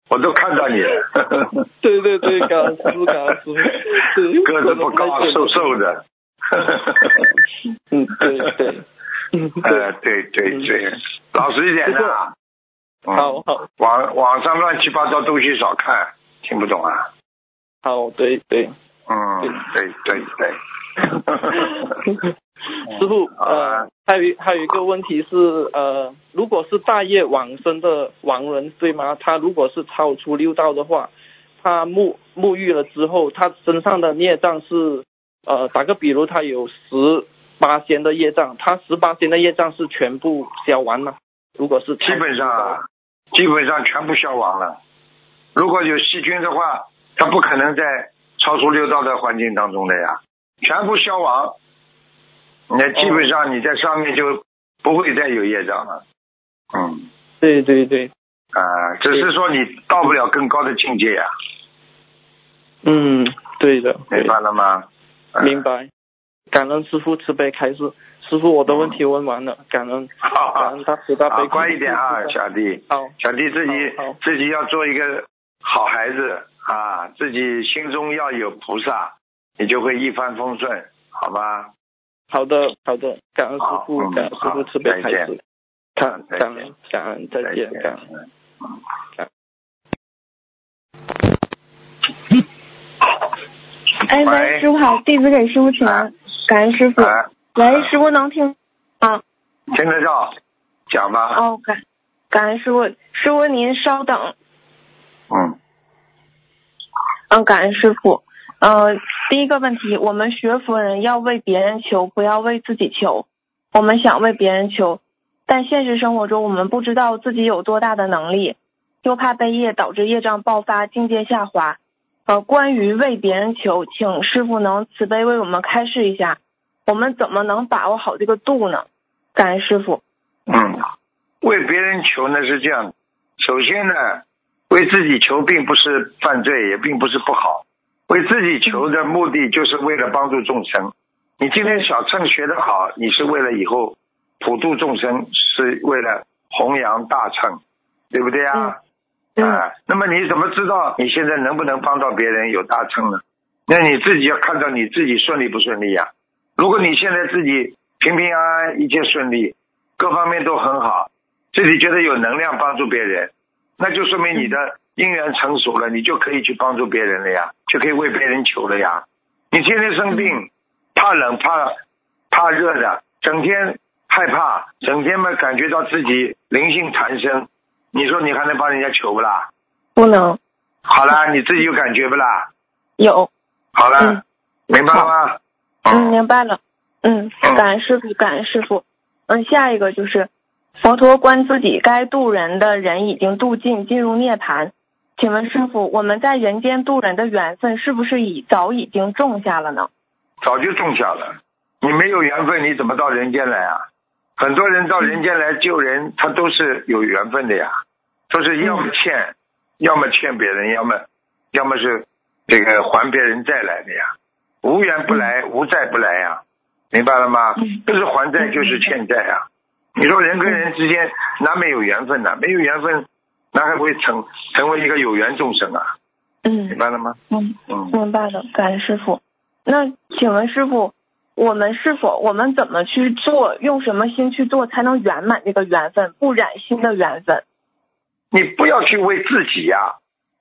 我都看到你 了。对对对，感恩师傅，感恩师傅。个子不高，瘦瘦。的。嗯，对对。嗯，呃，对，对对对，老实一点的好好网网上乱七八糟东西少看，听不懂啊？好，对对。嗯，对对对。师傅，呃，还有还有一个问题是，呃，如果是大业往生的亡人，对吗？他如果是超出六道的话，他沐沐浴了之后，他身上的孽障是，呃，打个比如，他有十八仙的业障，他十八仙的业障是全部消完了。如果是基本上啊，基本上全部消亡了。如果有细菌的话，它不可能在超出六道的环境当中的呀，全部消亡。那基本上你在上面就不会再有业障了。嗯对对对，啊、只是说你到不了更高的境界呀，嗯，对的，明白了吗？嗯明白。感恩师傅慈悲开示，师傅我的问题问完了，感恩。好感恩大慈大，悲。乖一点啊，小弟。好，小弟自己自己要做一个好孩子啊，自己心中要有菩萨，你就会一帆风顺，好吧？好的，好的，感恩师傅，嗯感恩师傅慈悲开示，感再见。感恩感恩，再见，感恩。哎，喂喂，师傅好，弟子给师傅请安，感恩师傅。哎喂，师傅能听啊？听得到，讲吧。哦，感感恩师傅，师傅您稍等。嗯，嗯，感恩师傅。呃，第一个问题，我们学佛人要为别人求，不要为自己求。我们想为别人求，但现实生活中我们不知道自己有多大的能力，又怕被业导致业障爆发，境界下滑。呃，关于为别人求，请师傅能慈悲为我们开示一下，我们怎么能把握好这个度呢？感恩师傅。嗯，为别人求呢是这样，首先呢，为自己求并不是犯罪，也并不是不好。为自己求的目的就是为了帮助众生。你今天小乘学得好，你是为了以后普度众生，是为了弘扬大乘，对不对啊？嗯啊，那么你怎么知道你现在能不能帮到别人有大成呢？那你自己要看到你自己顺利不顺利呀、如果你现在自己平平安安，一切顺利，各方面都很好，自己觉得有能量帮助别人，那就说明你的姻缘成熟了，你就可以去帮助别人了呀，就可以为别人求了呀。你天天生病，怕冷怕怕热的，整天害怕，整天嘛感觉到自己灵性缠身，你说你还能帮人家求不啦？不能。好了，你自己有感觉不啦？有。好了，嗯明白了吗？嗯，明白了。嗯，嗯感恩师傅，感恩师傅。嗯，下一个就是佛陀观自己该渡人的人已经渡尽，进入涅槃。请问师傅，我们在人间渡人的缘分是不是已早已经种下了呢？早就种下了。你没有缘分，你怎么到人间来啊？很多人到人间来救人，他都是有缘分的呀，都是要么欠，要么欠别人，要么要么是这个还别人债来的呀。无缘不来，无债不来呀，明白了吗嗯？不是还债就是欠债啊。你说人跟人之间哪没有缘分呢？没有缘分，哪还会成成为一个有缘众生啊？嗯明嗯白了吗？嗯，嗯，明白了，感恩师傅。那请问师傅，我们是否我们怎么去做，用什么心去做，才能圆满这个缘分，不染心的缘分？你不要去为自己呀，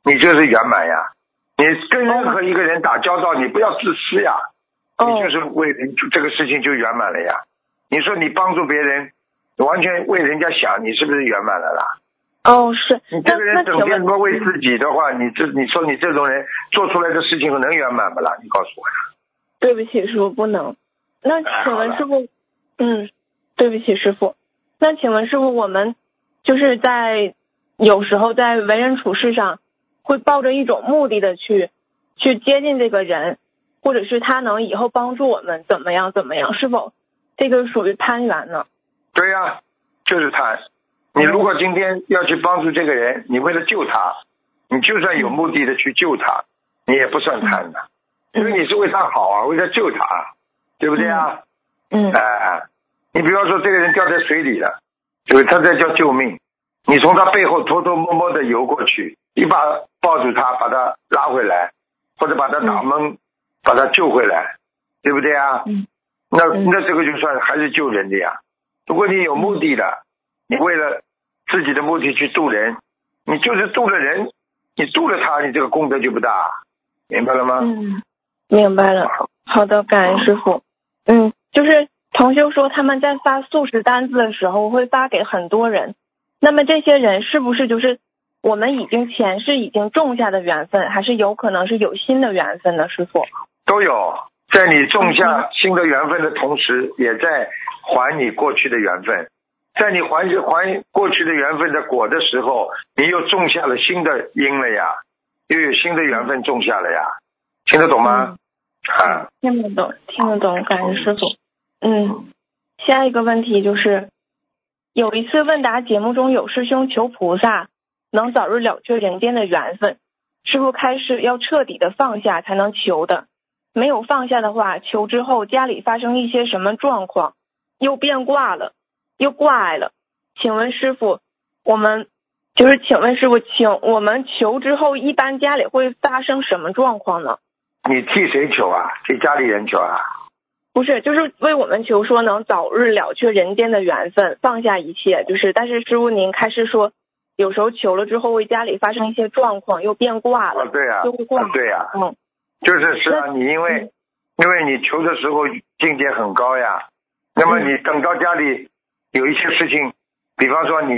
你就是圆满呀。你跟任何一个人打交道，你不要自私呀，哦你就是为人这个事情就圆满了呀。你说你帮助别人，完全为人家想，你是不是圆满了啦？哦，是。你这个人整天不为自己的话，你这你说你这种人做出来的事情能圆满不啦？你告诉我呀。对不起，师傅不能。那请问师傅，嗯，对不起，师傅。那请问师傅，我们就是在有时候在为人处事上，会抱着一种目的的去去接近这个人，或者是他能以后帮助我们怎么样怎么样，是否这个属于攀缘呢？对呀、就是他。你如果今天要去帮助这个人，你为了救他，你就算有目的的去救他，你也不算贪的，因为你是为他好啊，为了救他，对不对啊？嗯哎、你比方说这个人掉在水里了，就是？他在叫救命，你从他背后偷偷摸摸的游过去，一把抱住他，把他拉回来，或者把他打懵，把他救回来，对不对啊？嗯那嗯那这个就算还是救人的呀。如果你有目的的，你为了自己的目的去渡人，你就是渡了人，你渡了他，你这个功德就不大，明白了吗？嗯，明白了。好的，感恩师傅。嗯，就是同修说他们在发素食单子的时候会发给很多人，那么这些人是不是就是我们已经前世已经种下的缘分，还是有可能是有新的缘分呢？师傅？都有，在你种下新的缘分的同时，也在还你过去的缘分。在你还还过去的缘分的果的时候，你又种下了新的因了呀，又有新的缘分种下了呀，听得懂吗？啊，听得懂，听得懂，感恩师傅。嗯，下一个问题就是，有一次问答节目中有师兄求菩萨能早日了却人间的缘分，师傅开示要彻底的放下才能求的，没有放下的话，求之后家里发生一些什么状况，又变卦了，又挂碍了，请问师傅，我们就是请问师傅，请我们求之后，一般家里会发生什么状况呢？你替谁求啊？替家里人求啊？不是，就是为我们求说能早日了却人间的缘分，放下一切。就是，但是师傅您开始说，有时候求了之后为家里发生一些状况，又变卦啊，了，对呀、就会挂啊，对呀、嗯就是是啊，你因为因为你求的时候境界很高呀，那么你等到家里有一些事情，比方说你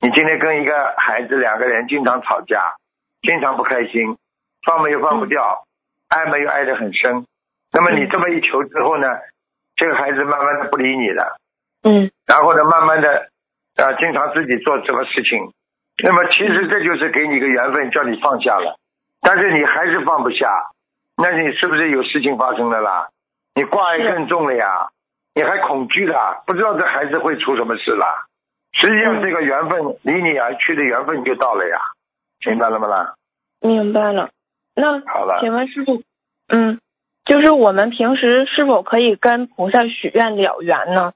你今天跟一个孩子两个人经常吵架，经常不开心，放嘛又放不掉，爱没有爱得很深，那么你这么一求之后呢，这个孩子慢慢的不理你了，嗯。然后呢，慢慢的啊，经常自己做什么事情，那么其实这就是给你个缘分，叫你放下了，但是你还是放不下，那你是不是有事情发生了啦？你挂碍更重了呀，你还恐惧了，不知道这孩子会出什么事啦。实际上，这个缘分离你而去的缘分就到了呀，明白了吗？啦？明白了。那好了，请问师傅，嗯，就是我们平时是否可以跟菩萨许愿了缘呢？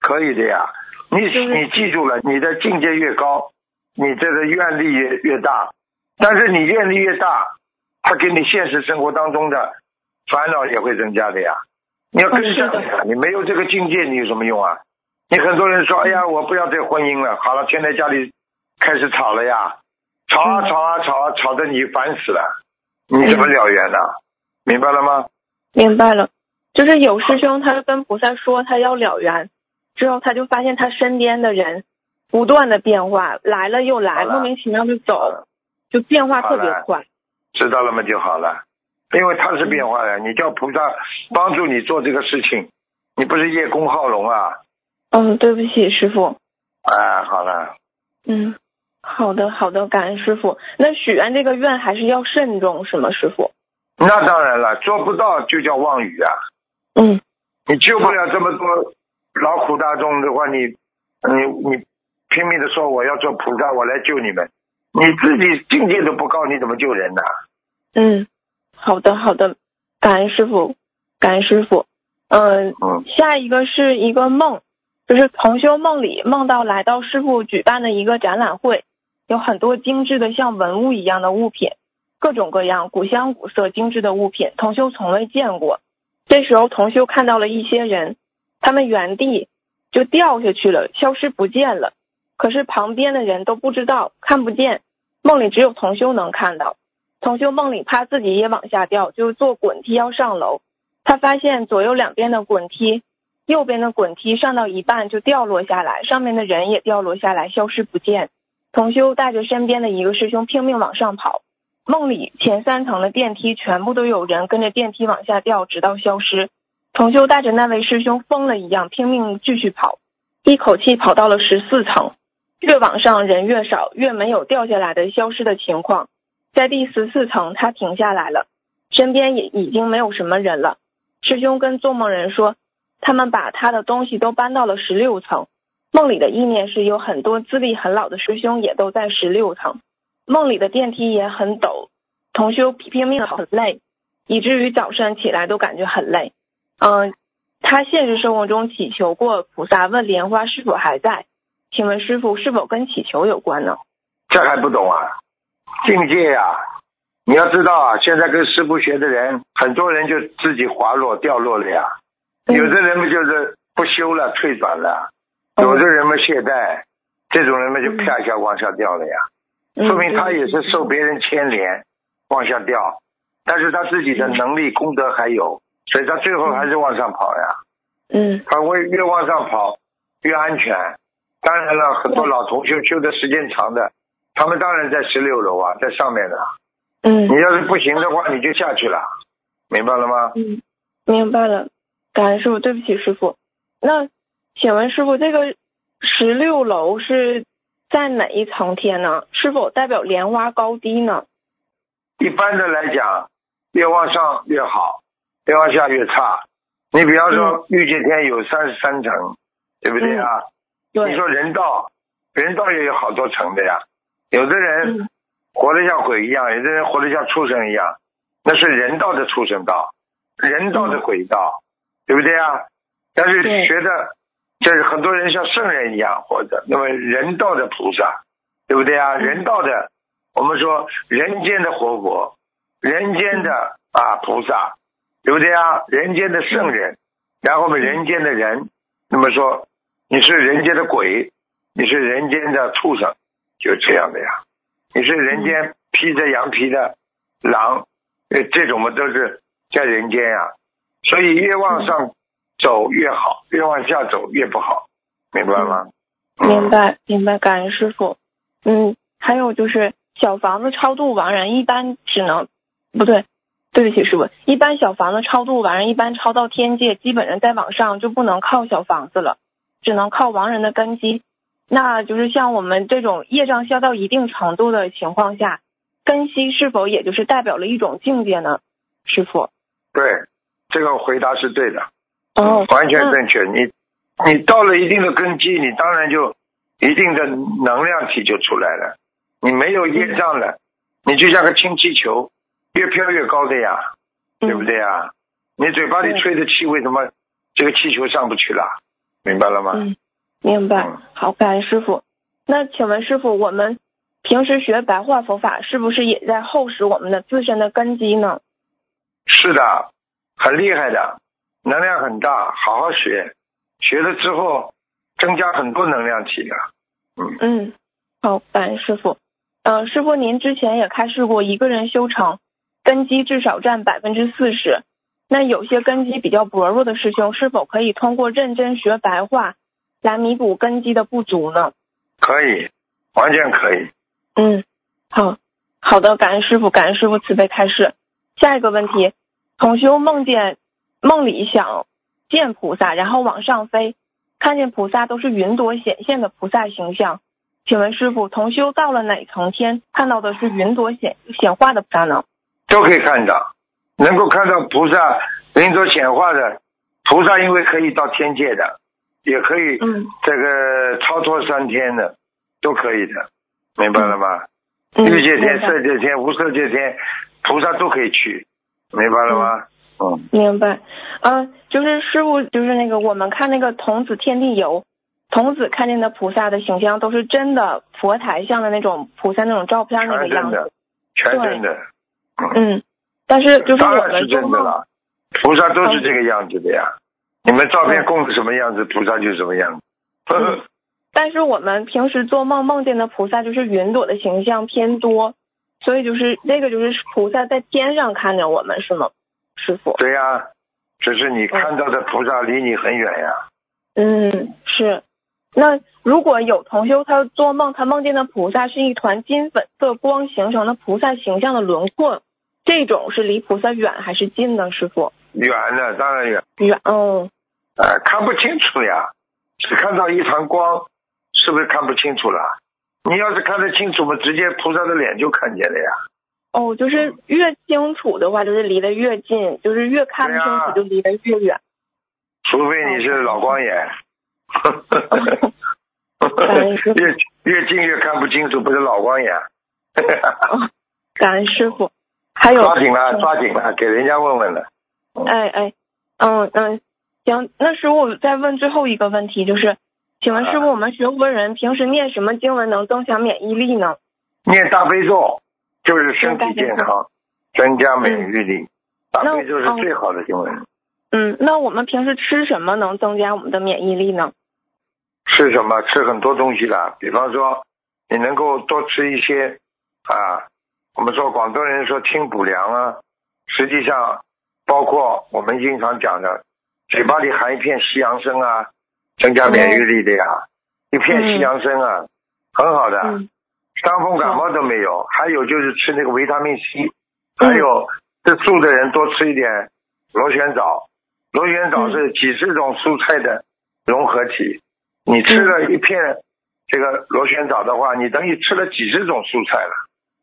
可以的呀。你就是你记住了，你的境界越高，你这个愿力越越大。但是你愿力越大，他给你现实生活当中的烦恼也会增加的呀。你要跟你没有这个境界，你有什么用啊？你很多人说，哎呀，我不要这婚姻了，好了，现在家里开始吵了呀，吵啊嗯。吵啊吵啊，吵得你烦死了，你怎么了缘呢？明白了吗？明白了，就是有师兄他跟菩萨说他要了缘，之后，他就发现他身边的人不断的变化，来了又来，莫名其妙就走了，就变化特别快。知道了吗？就好了。因为他是变化的，你叫菩萨帮助你做这个事情，你不是叶公好龙啊？嗯，对不起，师傅。哎，好了，嗯，好的好的，感恩师傅。那许愿这个愿还是要慎重，是吗，师傅？那当然了，做不到就叫妄语啊！嗯你救不了这么多劳苦大众的话，你你你拼命的说我要做菩萨，我来救你们，你自己境界都不高，你怎么救人呢？嗯，好的好的，感恩师傅，感恩师傅。嗯，嗯，下一个是一个梦，就是同修梦里梦到来到师傅举办的一个展览会，有很多精致的像文物一样的物品，各种各样古香古色精致的物品，同修从未见过。这时候同修看到了一些人，他们原地就掉下去了，消失不见了。可是旁边的人都不知道，看不见，梦里只有同修能看到。同修梦里怕自己也往下掉，就坐滚梯要上楼。他发现左右两边的滚梯，右边的滚梯上到一半就掉落下来，上面的人也掉落下来，消失不见。同修带着身边的一个师兄拼命往上跑，梦里前三层的电梯全部都有人跟着电梯往下掉，直到消失。同修带着那位师兄疯了一样拼命继续跑，一口气跑到了十四层，越往上人越少，越没有掉下来的消失的情况。在第十四层，他停下来了，身边也已经没有什么人了。师兄跟做梦人说，他们把他的东西都搬到了十六层。梦里的意念是有很多资历很老的师兄也都在十六层。梦里的电梯也很陡，同修拼命很累，以至于早上起来都感觉很累。嗯，他现实生活中祈求过菩萨，问莲花是否还在？请问师傅是否跟祈求有关呢？这还不懂啊？境界呀、你要知道啊，现在跟师傅学的人，很多人就自己滑落掉落了呀。嗯有的人不就是不修了，退转了；嗯有的人们懈怠，这种人们就啪一下往下掉了呀。嗯说明他也是受别人牵连往下掉，但是他自己的能力功德还有，所以他最后还是往上跑呀。嗯他会越往上跑越安全。当然了，很多老同学修的时间长的，他们当然在十六楼啊，在上面的。嗯你要是不行的话，你就下去了，明白了吗？嗯，明白了，感恩师傅，对不起师傅。那请问师傅，这个十六楼是在哪一层天呢？是否代表莲花高低呢？一般的来讲，越往上越好，越往下越差。你比方说，玉界天有三十三层，对不对啊？对，你说人道，人道也有好多层的呀。有的人嗯活得像鬼一样，有的人活得像畜生一样，那是人道的畜生道，人道的鬼道，对不对啊？但是学的，这是很多人像圣人一样活着，那么人道的菩萨，对不对啊？嗯人道的，我们说人间的活佛，人间的啊菩萨，对不对啊？人间的圣人，然后我们人间的人，那么说你是人间的鬼，你是人间的畜生，就这样的呀。你是人间披着羊皮的狼，呃，这种嘛都是在人间呀。所以越往上走越好，越往下走越不好，明白吗？明白明白，感恩师傅。嗯，还有就是小房子超度亡人一般只能不对，对不起师傅，一般小房子超度亡人一般超到天界，基本上再往上就不能靠小房子了，只能靠亡人的根基。那就是像我们这种业障消到一定程度的情况下，根基是否也就是代表了一种境界呢？师傅？对，这个回答是对的，哦，完全正确。你你到了一定的根基，你当然就一定的能量体就出来了。你没有业障了，你就像个氢气球，越飘越高的呀，对不嗯？对呀？你嘴巴里吹的气，为什么这个气球上不去了？明白了吗？嗯，明白嗯。好，感恩师傅。那请问师傅，我们平时学白话佛法，是不是也在厚实我们的自身的根基呢？是的，很厉害的，能量很大，好好学，学了之后增加很多能量体的。嗯，嗯，好，感恩师傅。呃，师傅，您之前也开示过，一个人修成根基至少占百分之四十。那有些根基比较薄弱的师兄，是否可以通过认真学白话，来弥补根基的不足呢？可以，完全可以。嗯，好，好的，感恩师傅，感恩师傅慈悲开示。下一个问题，同修梦见梦里想见菩萨，然后往上飞，看见菩萨都是云朵显现的菩萨形象。请问师傅，同修到了哪层天，看到的是云朵显显化的菩萨呢？都可以看到，能够看到菩萨云朵显化的菩萨，因为可以到天界的，也可以嗯这个超脱三天的，都可以的，明白了吗？嗯，欲界天、色界天、无色界天，菩萨都可以去，明白了吗？嗯，明白，嗯、就是师傅，就是那个我们看那个童子天地游，童子看见的菩萨的形象都是真的佛台像的那种菩萨那种照片那个样子。全真的，，嗯，但是就是我当然是们，真的了。菩萨都是这个样子的呀，你们照片供的什么样子，菩萨就什么样子。嗯。但是我们平时做梦梦见的菩萨就是云朵的形象偏多，所以就是那个就是菩萨在天上看着我们是吗，师傅？对呀，只是你看到的菩萨离你很远呀。嗯，是。那如果有同修他做梦，他梦见的菩萨是一团金粉色光形成的菩萨形象的轮廓，这种是离菩萨远还是近呢？师傅？远的当然远，远。哦，呃，看不清楚呀，只看到一团光，是不是看不清楚了？你要是看得清楚嘛，直接菩萨的脸就看见了呀。哦，就是越清楚的话，就是离得越近；就是越看不清楚，就离得越远。除非你是老光眼，感恩师父 越越近越看不清楚，不是老光眼。感恩师傅。还有，抓紧了，抓紧了，给人家问问了。哎哎，嗯嗯，行，那师傅我再问最后一个问题，就是，请问师傅，我们学佛人平时念什么经文能增强免疫力呢？念大悲咒就是身体健康，增加免疫力。大悲咒是最好的经文。嗯，那我们平时吃什么能增加我们的免疫力呢？吃什么？吃很多东西的，比方说，你能够多吃一些啊。我们说广东人说清补凉啊，实际上包括我们经常讲的，嘴巴里含一片西洋参啊，增加免疫力的呀。一片西洋参啊，很好的，嗯伤风感冒都没有。还有就是吃那个维他命 C，还有这素的人多吃一点螺旋藻。螺旋藻是几十种蔬菜的融合体，你吃了一片这个螺旋藻的话，你等于吃了几十种蔬菜了。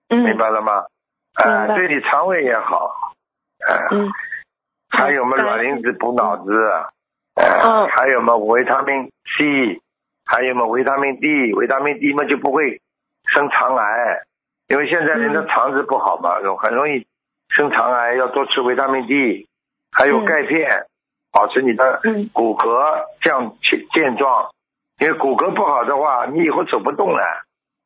嗯，明白了吗？哎、明白对你肠胃也好，哎、嗯，还有嘛卵磷脂补脑子，啊、嗯还有嘛维他命 C，还有嘛维他命 D，维他命 D 嘛就不会生肠癌，因为现在人的嗯肠子不好嘛，容很容易生肠癌，要多吃维他命 D，还有嗯钙片，保持你的嗯。骨骼样健健壮，因为骨骼不好的话，你以后走不动了，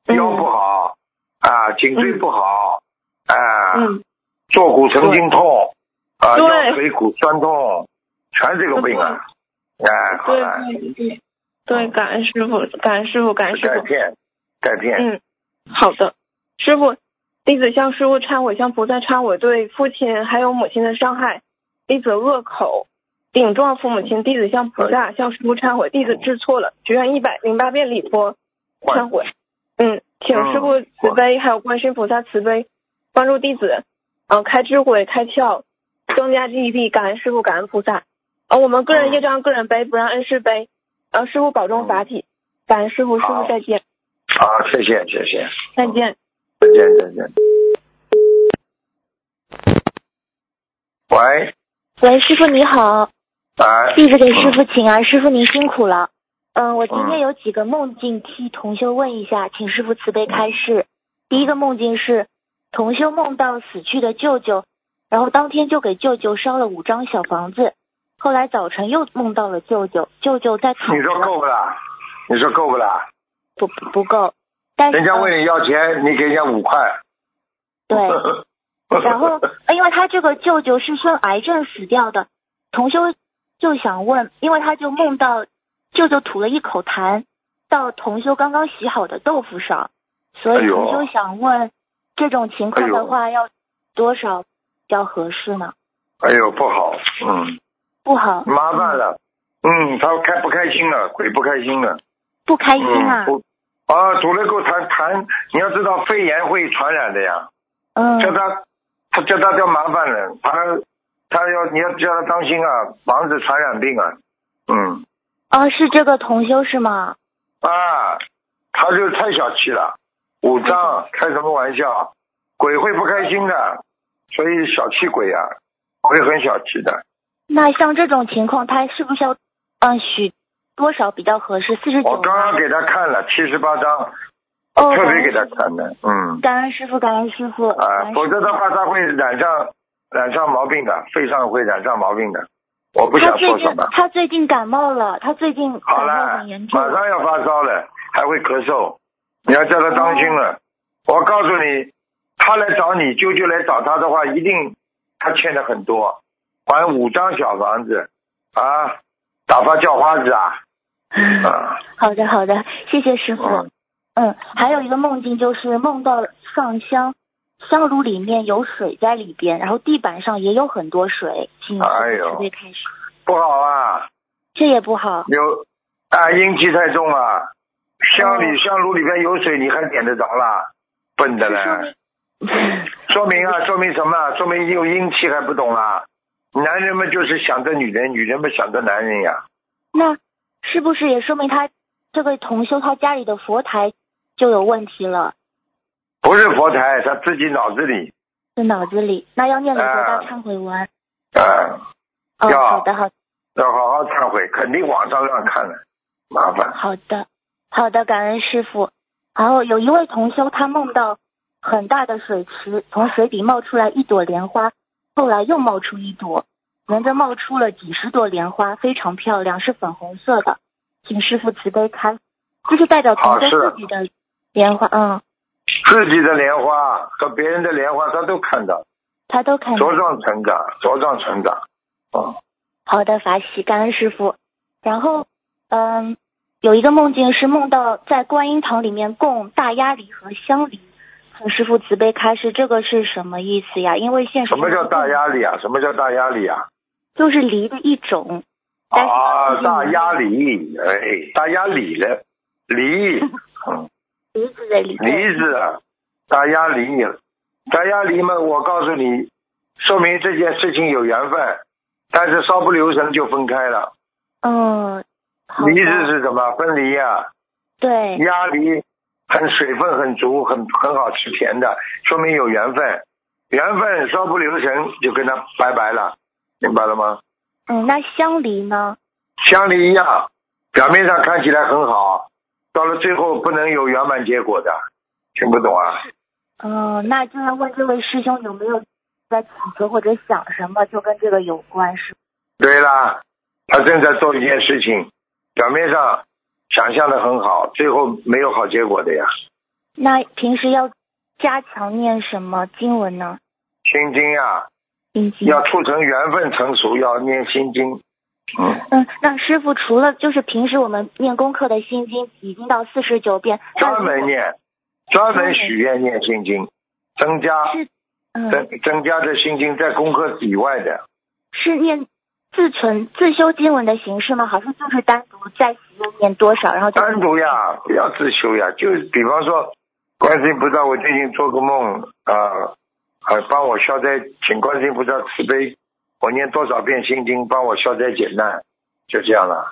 嗯。腰不好。啊，颈椎不好，啊，嗯，坐骨神经痛，啊，腰椎骨酸痛，全这个病啊，哎，好对了，对对对，感恩师傅，感恩师傅，感恩师傅。钙片，钙片，嗯，好的，师傅，弟子向师傅忏悔，向菩萨忏悔，对父亲还有母亲的伤害，弟子恶口顶撞父母亲，弟子向菩萨向师傅忏悔，弟子知错了，许愿一百零八遍礼佛忏悔。嗯，请师傅慈悲，还有观世音菩萨慈悲，帮助弟子，嗯、开智慧，开窍，增加记忆力。感恩师傅，感恩菩萨。呃，我们个人业障个人背，不让恩师背。呃，师傅保重法体，感恩师傅，师傅再见，好，谢谢，谢谢，再见。再见，再见。喂，喂，师傅你好，哎，弟子给师傅请安，师傅您辛苦了。嗯，我今嗯天有几个梦境替同修问一下，请师傅慈悲开示。第一个梦境是同修梦到死去的舅舅，然后当天就给舅舅烧了五张小房子，后来早晨又梦到了舅舅，舅舅在躺你说，够不啦？你说够不啦？不不不够，但是人家嗯问你要钱，你给人家五块。对，然后，呃因为他这个舅舅是生癌症死掉的，同修就想问，因为他就梦到舅舅吐了一口痰到同修刚刚洗好的豆腐上，所以同修想问，这种情况的话要多少比较合适呢？哎呦，不好，嗯，不好，麻烦了。嗯，他开不开心了？鬼不开心了？不开心啊嗯，？不啊，吐了口痰痰，你要知道肺炎会传染的呀。嗯，叫他，他叫他叫麻烦了，他他要你要叫他当心啊，防止传染病啊。嗯啊，是这个同修是吗？啊，他就太小气了，五脏开什么玩笑？鬼会不开心的，所以小气鬼啊，会很小气的。那像这种情况，他是不是要嗯许多少比较合适？四十九我刚刚给他看了七十八张，哦，特别给他看的，嗯感恩师傅，感恩师傅。啊，恩否则的话他会染上染上毛病的，肺上会染上毛病的。我不他最近想说什么。他最近感冒了，他最近好感冒了很严，重马。上要发烧了，还会咳嗽，你要叫他当心了。我告诉你，他来找你，舅舅来找他的话，一定他欠的很多，还五张小房子啊，打发叫花子啊啊，好的，好的，谢谢师傅。嗯嗯，还有一个梦境就是梦到上香，香炉里面有水在里边，然后地板上也有很多水，请哎呦慈悲开始。不好啊，这也不好。有啊阴气太重了，香里哦香炉里边有水，你还点得着啦？笨的嘞！说明啊，说明什么啊？说明有阴气还不懂啊？男人们就是想着女人，女人们想着男人呀。那是不是也说明他这个同修他家里的佛台就有问题了？不是佛台，他自己脑子里在脑子里，那要念礼佛大啊忏悔文。啊，哦，要好的，好的。要好好忏悔，肯定网上乱看了，麻烦。好的，好的，感恩师傅。然后有一位同修，他梦到很大的水池，从水底冒出来一朵莲花，后来又冒出一朵，连着冒出了几十朵莲花，非常漂亮，是粉红色的。请师傅慈悲开，这是代表同修好是自己的莲花，嗯，自己的莲花和别人的莲花，他都看到，他都看到茁。壮成长，茁壮成长。嗯，好的，法喜，感恩师傅。然后，嗯，有一个梦境是梦到在观音堂里面供大鸭梨和香梨，请师傅慈悲开示，这个是什么意思呀？因为现实什么叫大鸭梨啊？什么叫大鸭梨啊？就是梨的一种。啊，大鸭梨，哎，大鸭梨了，梨，嗯，梨子的梨。梨子啊，大鸭梨，大鸭梨嘛，我告诉你，说明这件事情有缘分，但是稍不留神就分开了。嗯，梨子是什么？分离呀、对，鸭梨很水分很足，很很好吃，甜的，说明有缘分。缘分稍不留神就跟他拜拜了，明白了吗？嗯，那香梨呢？香梨一样，表面上看起来很好，到了最后不能有圆满结果的，听不懂啊？嗯，那就要问这位师兄有没有在祈求或者想什么，就跟这个有关，是对啦，他正在做一件事情，表面上想象的很好，最后没有好结果的呀。那平时要加强念什么经文呢？心经呀、心经。要促成缘分成熟，要念心经。嗯，嗯，那师傅除了就是平时我们念功课的心经已经到四十九遍，专门念，专门许愿念心经，增加是嗯增增加这心经在功课以外的。是念自存自修经文的形式吗？好像就是单独在许愿念多少，然后单独呀，不要自修呀。就比方说，观世音菩萨，我最近做个梦啊啊，帮我消灾，请观世音菩萨慈悲，我念多少遍心经，帮我消灾解难，就这样了。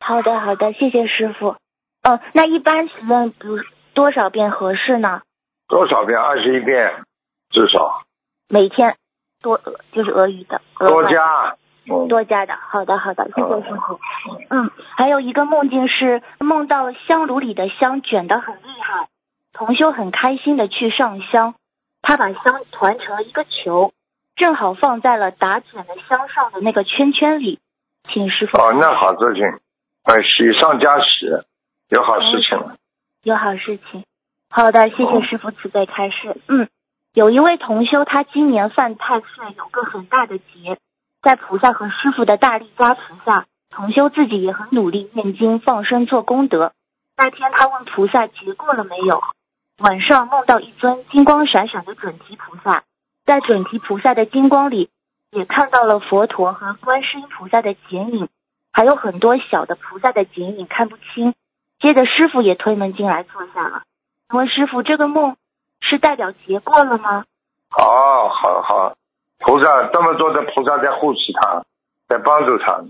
好的好的，谢谢师傅。嗯，那一般请问比如多少遍合适呢？多少遍？二十一遍，至少每天多就是俄语的多加。嗯，多加的，好的好的，谢谢师傅。嗯，还有一个梦境是梦到香炉里的香卷得很厉害，同修很开心的去上香，他把香团成了一个球，正好放在了打卷的香上的那个圈圈里，请师傅哦，那好事情，呃，喜上加喜，有好事情了。有好事情。好的，谢谢师傅慈悲开示。嗯，有一位同修，他今年犯太岁，有个很大的劫，在菩萨和师傅的大力加持下，同修自己也很努力念经放生做功德。那天他问菩萨劫过了没有，晚上梦到一尊金光闪闪的准提菩萨，在准提菩萨的金光里，也看到了佛陀和观世音菩萨的剪影。还有很多小的菩萨的剪影看不清。接着师傅也推门进来坐下了。问师傅，这个梦是代表结过了吗？哦，好好，菩萨这么多的菩萨在护持他，在帮助他，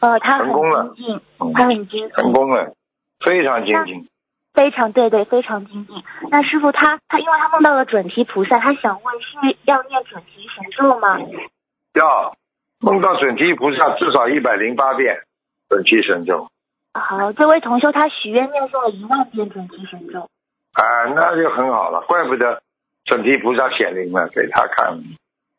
呃，他很成功了精进，嗯他很精进，成功了，非常精进。非常对对，非常精进。那师傅他他因为他梦到了准提菩萨，他想问是要念准提神咒吗？要梦到准提菩萨至少一百零八遍准提神咒好，这位同修他许愿念诵了一万遍准提神咒。啊，那就很好了，怪不得准提菩萨显灵了，给他看。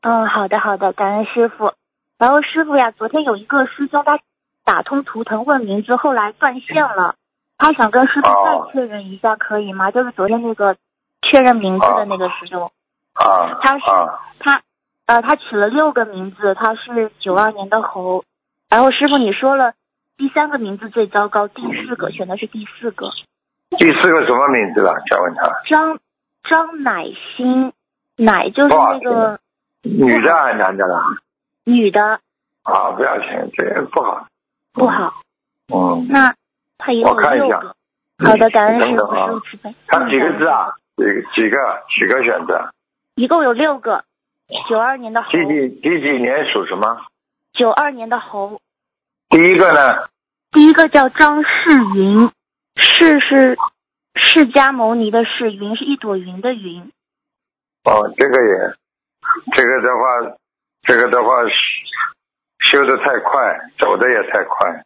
嗯，好的好的，感恩师傅。然后师傅呀，昨天有一个师兄他打通图腾问名字，后来断线了，他想跟师傅哦再确认一下，可以吗？就是昨天那个确认名字的那个师兄，啊他是啊，他呃他取了六个名字，他是九二年的猴。然后师傅你说了第三个名字最糟糕，第四个选的是第四个第四个什么名字了？想问他，张张乃馨，乃就是那个女的还是男的啦？女的啊，不要钱，这个不好。不好。嗯，那他一共我看一下有六个。好的，感恩师傅，悲。他几个字嗯？啊？几个几个几个选择？一共有六个。九二年的猴，几几几几年属什么？九二年的猴。第一个呢？第一个叫张世云，世是释迦牟尼的世，云是一朵云的云。哦，这个也，这个的话，这个的话修修的太快，走的也太快。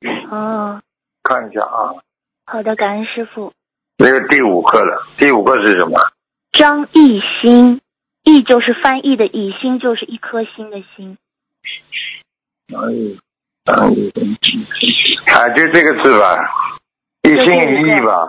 哦，看一下啊，好的，感恩师傅。那个第五个了，第五个是什么？张艺兴，艺就是翻译的艺，心就是一颗心的心。哎，哎，啊，就这个字吧，一心一意吧，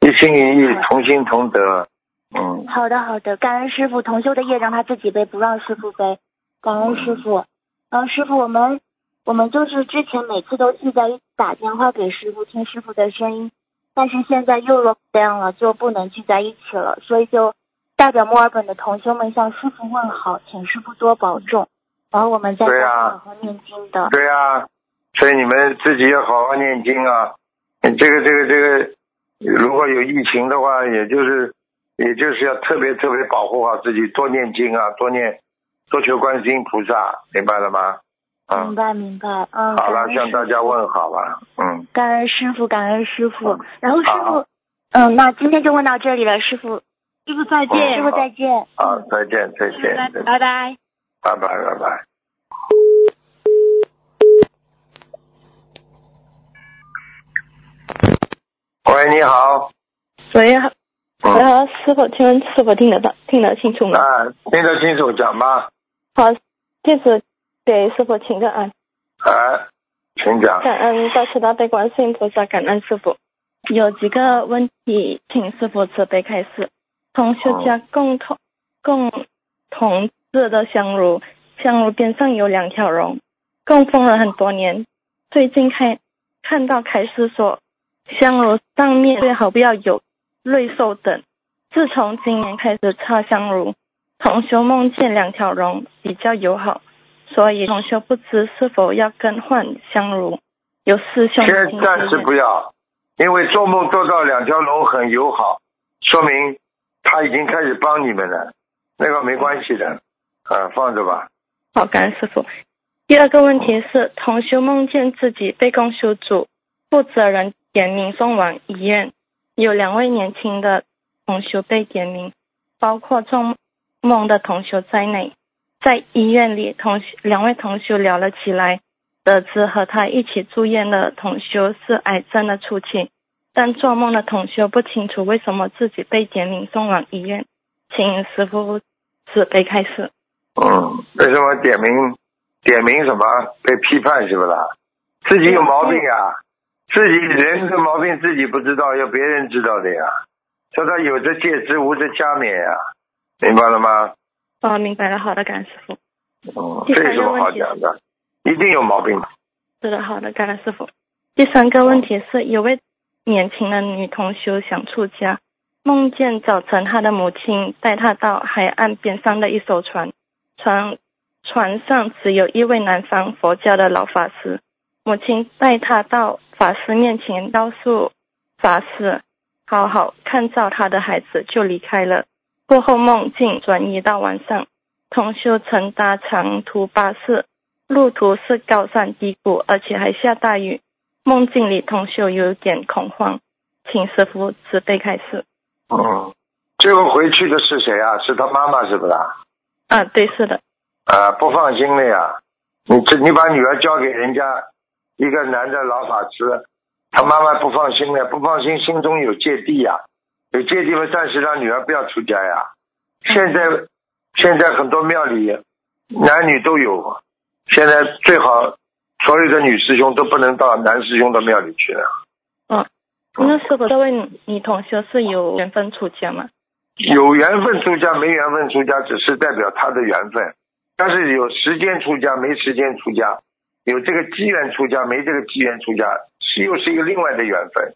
一心一意，同心同德。嗯，好的，好的，感恩师傅，同修的业让他自己背，不让师傅背。感恩师傅。嗯，师傅，我们我们就是之前每次都聚在一起打电话给师傅听师傅的声音，但是现在又落量了，就不能聚在一起了，所以就代表墨尔本的同修们向师傅问好，请师傅多保重。然后我们在家对啊好好念经的。对啊，所以你们自己要好好念经啊。这个这个这个，如果有疫情的话，也就是也就是要特别特别保护好自己，多念经啊，多念多求观世音菩萨，明白了吗？嗯，明白明白，嗯。好了，向大家问好吧。嗯，感恩师傅，感恩师傅嗯。然后师傅，嗯，那今天就问到这里了，师傅。师傅再见师傅再见。好，再见再见，拜拜拜。拜拜拜拜。喂，你好。喂，好，师傅，请问师傅听得到、听得清楚吗？啊，听得清楚，讲吧。好，弟子给师傅请个安，啊，请讲。感恩大慈大悲观世音菩萨，感恩师傅。有几个问题，请师傅慈悲开示。同修家共同、共同制的香炉，香炉边上有两条龙，供奉了很多年。最近看看到开示说，香炉上面最好不要有瑞兽等。自从今年开始插香炉，同修梦见两条龙比较友好，所以同修不知是否要更换香炉。有师兄先暂时不要，因为做梦做到两条龙很友好，说明他已经开始帮你们了，那个没关系的，啊，放着吧。好，感恩师傅。第二个问题是，同修梦见自己被公修组负责人点名送往医院，有两位年轻的同修被点名，包括做梦的同修在内。在医院里，同修两位同修聊了起来，得知和他一起住院的同修是癌症的初期，但做梦的同修不清楚为什么自己被点名送往医院，请师傅慈悲开示。嗯，为什么点名点名什么被批判是不啦？自己有毛病呀、自己人的毛病自己不知道，要别人知道的呀。说他有则戒之，无则加勉呀，明白了吗？哦，明白了，好的，感恩师傅。嗯，第三个这有什么好问题讲的？一定有毛病。是的，好的，感恩师傅。第三个问题是，有位年轻的女同修想出家，梦见早晨她的母亲带她到海岸边上的一艘船，船船上只有一位南方佛教的老法师，母亲带她到法师面前告诉法师，好好看照她的孩子，就离开了。过后梦境转移到晚上，同修乘搭长途巴士，路途是高山低谷，而且还下大雨。梦境里同修有点恐慌，请师傅慈悲开示。嗯，最后回去的是谁啊？是他妈妈是不是啊？啊，对，是的。啊，不放心了呀！你这你把女儿交给人家一个男的老法师，他妈妈不放心了，不放心，心中有芥蒂呀，有芥蒂嘛，暂时让女儿不要出家呀。现在现在很多庙里男女都有，现在最好所有的女师兄都不能到男师兄的庙里去了。嗯，那是否这位女同学是有缘分出家吗？有缘分出家，没缘分出家，只是代表他的缘分。但是有时间出家，没时间出家；有这个机缘出家，没这个机缘出家，是又是一个另外的缘分。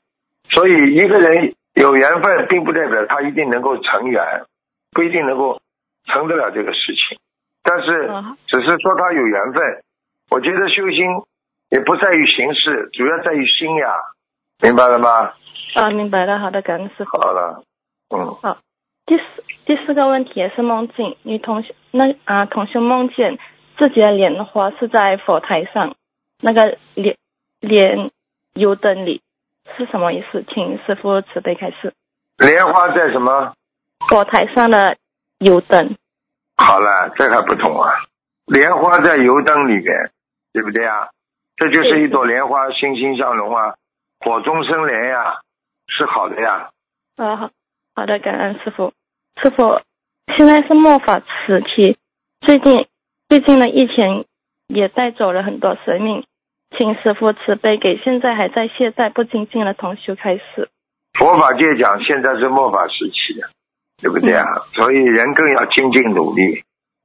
所以一个人有缘分，并不代表他一定能够成缘，不一定能够成得了这个事情。但是只是说他有缘分。我觉得修心也不在于形式，主要在于心呀，明白了吗？啊，明白了。好的，感恩师傅。好了，嗯。好。第四第四个问题也是梦境，女同学那啊同学梦见自己的莲花是在佛台上，那个莲莲油灯里是什么意思？请师傅慈悲开示。莲花在什么？佛台上的油灯。好了，这还不懂啊！莲花在油灯里面，对不对啊？这就是一朵莲花，欣欣向荣啊，火中生莲呀，是好的呀。啊好。好的，感恩师傅。师傅，现在是末法时期，最近最近的疫情也带走了很多生命，请师傅慈悲给现在还在懈怠不精进的同修开始。佛法界讲，现在是末法时期，对不对啊？所以人更要精进努力，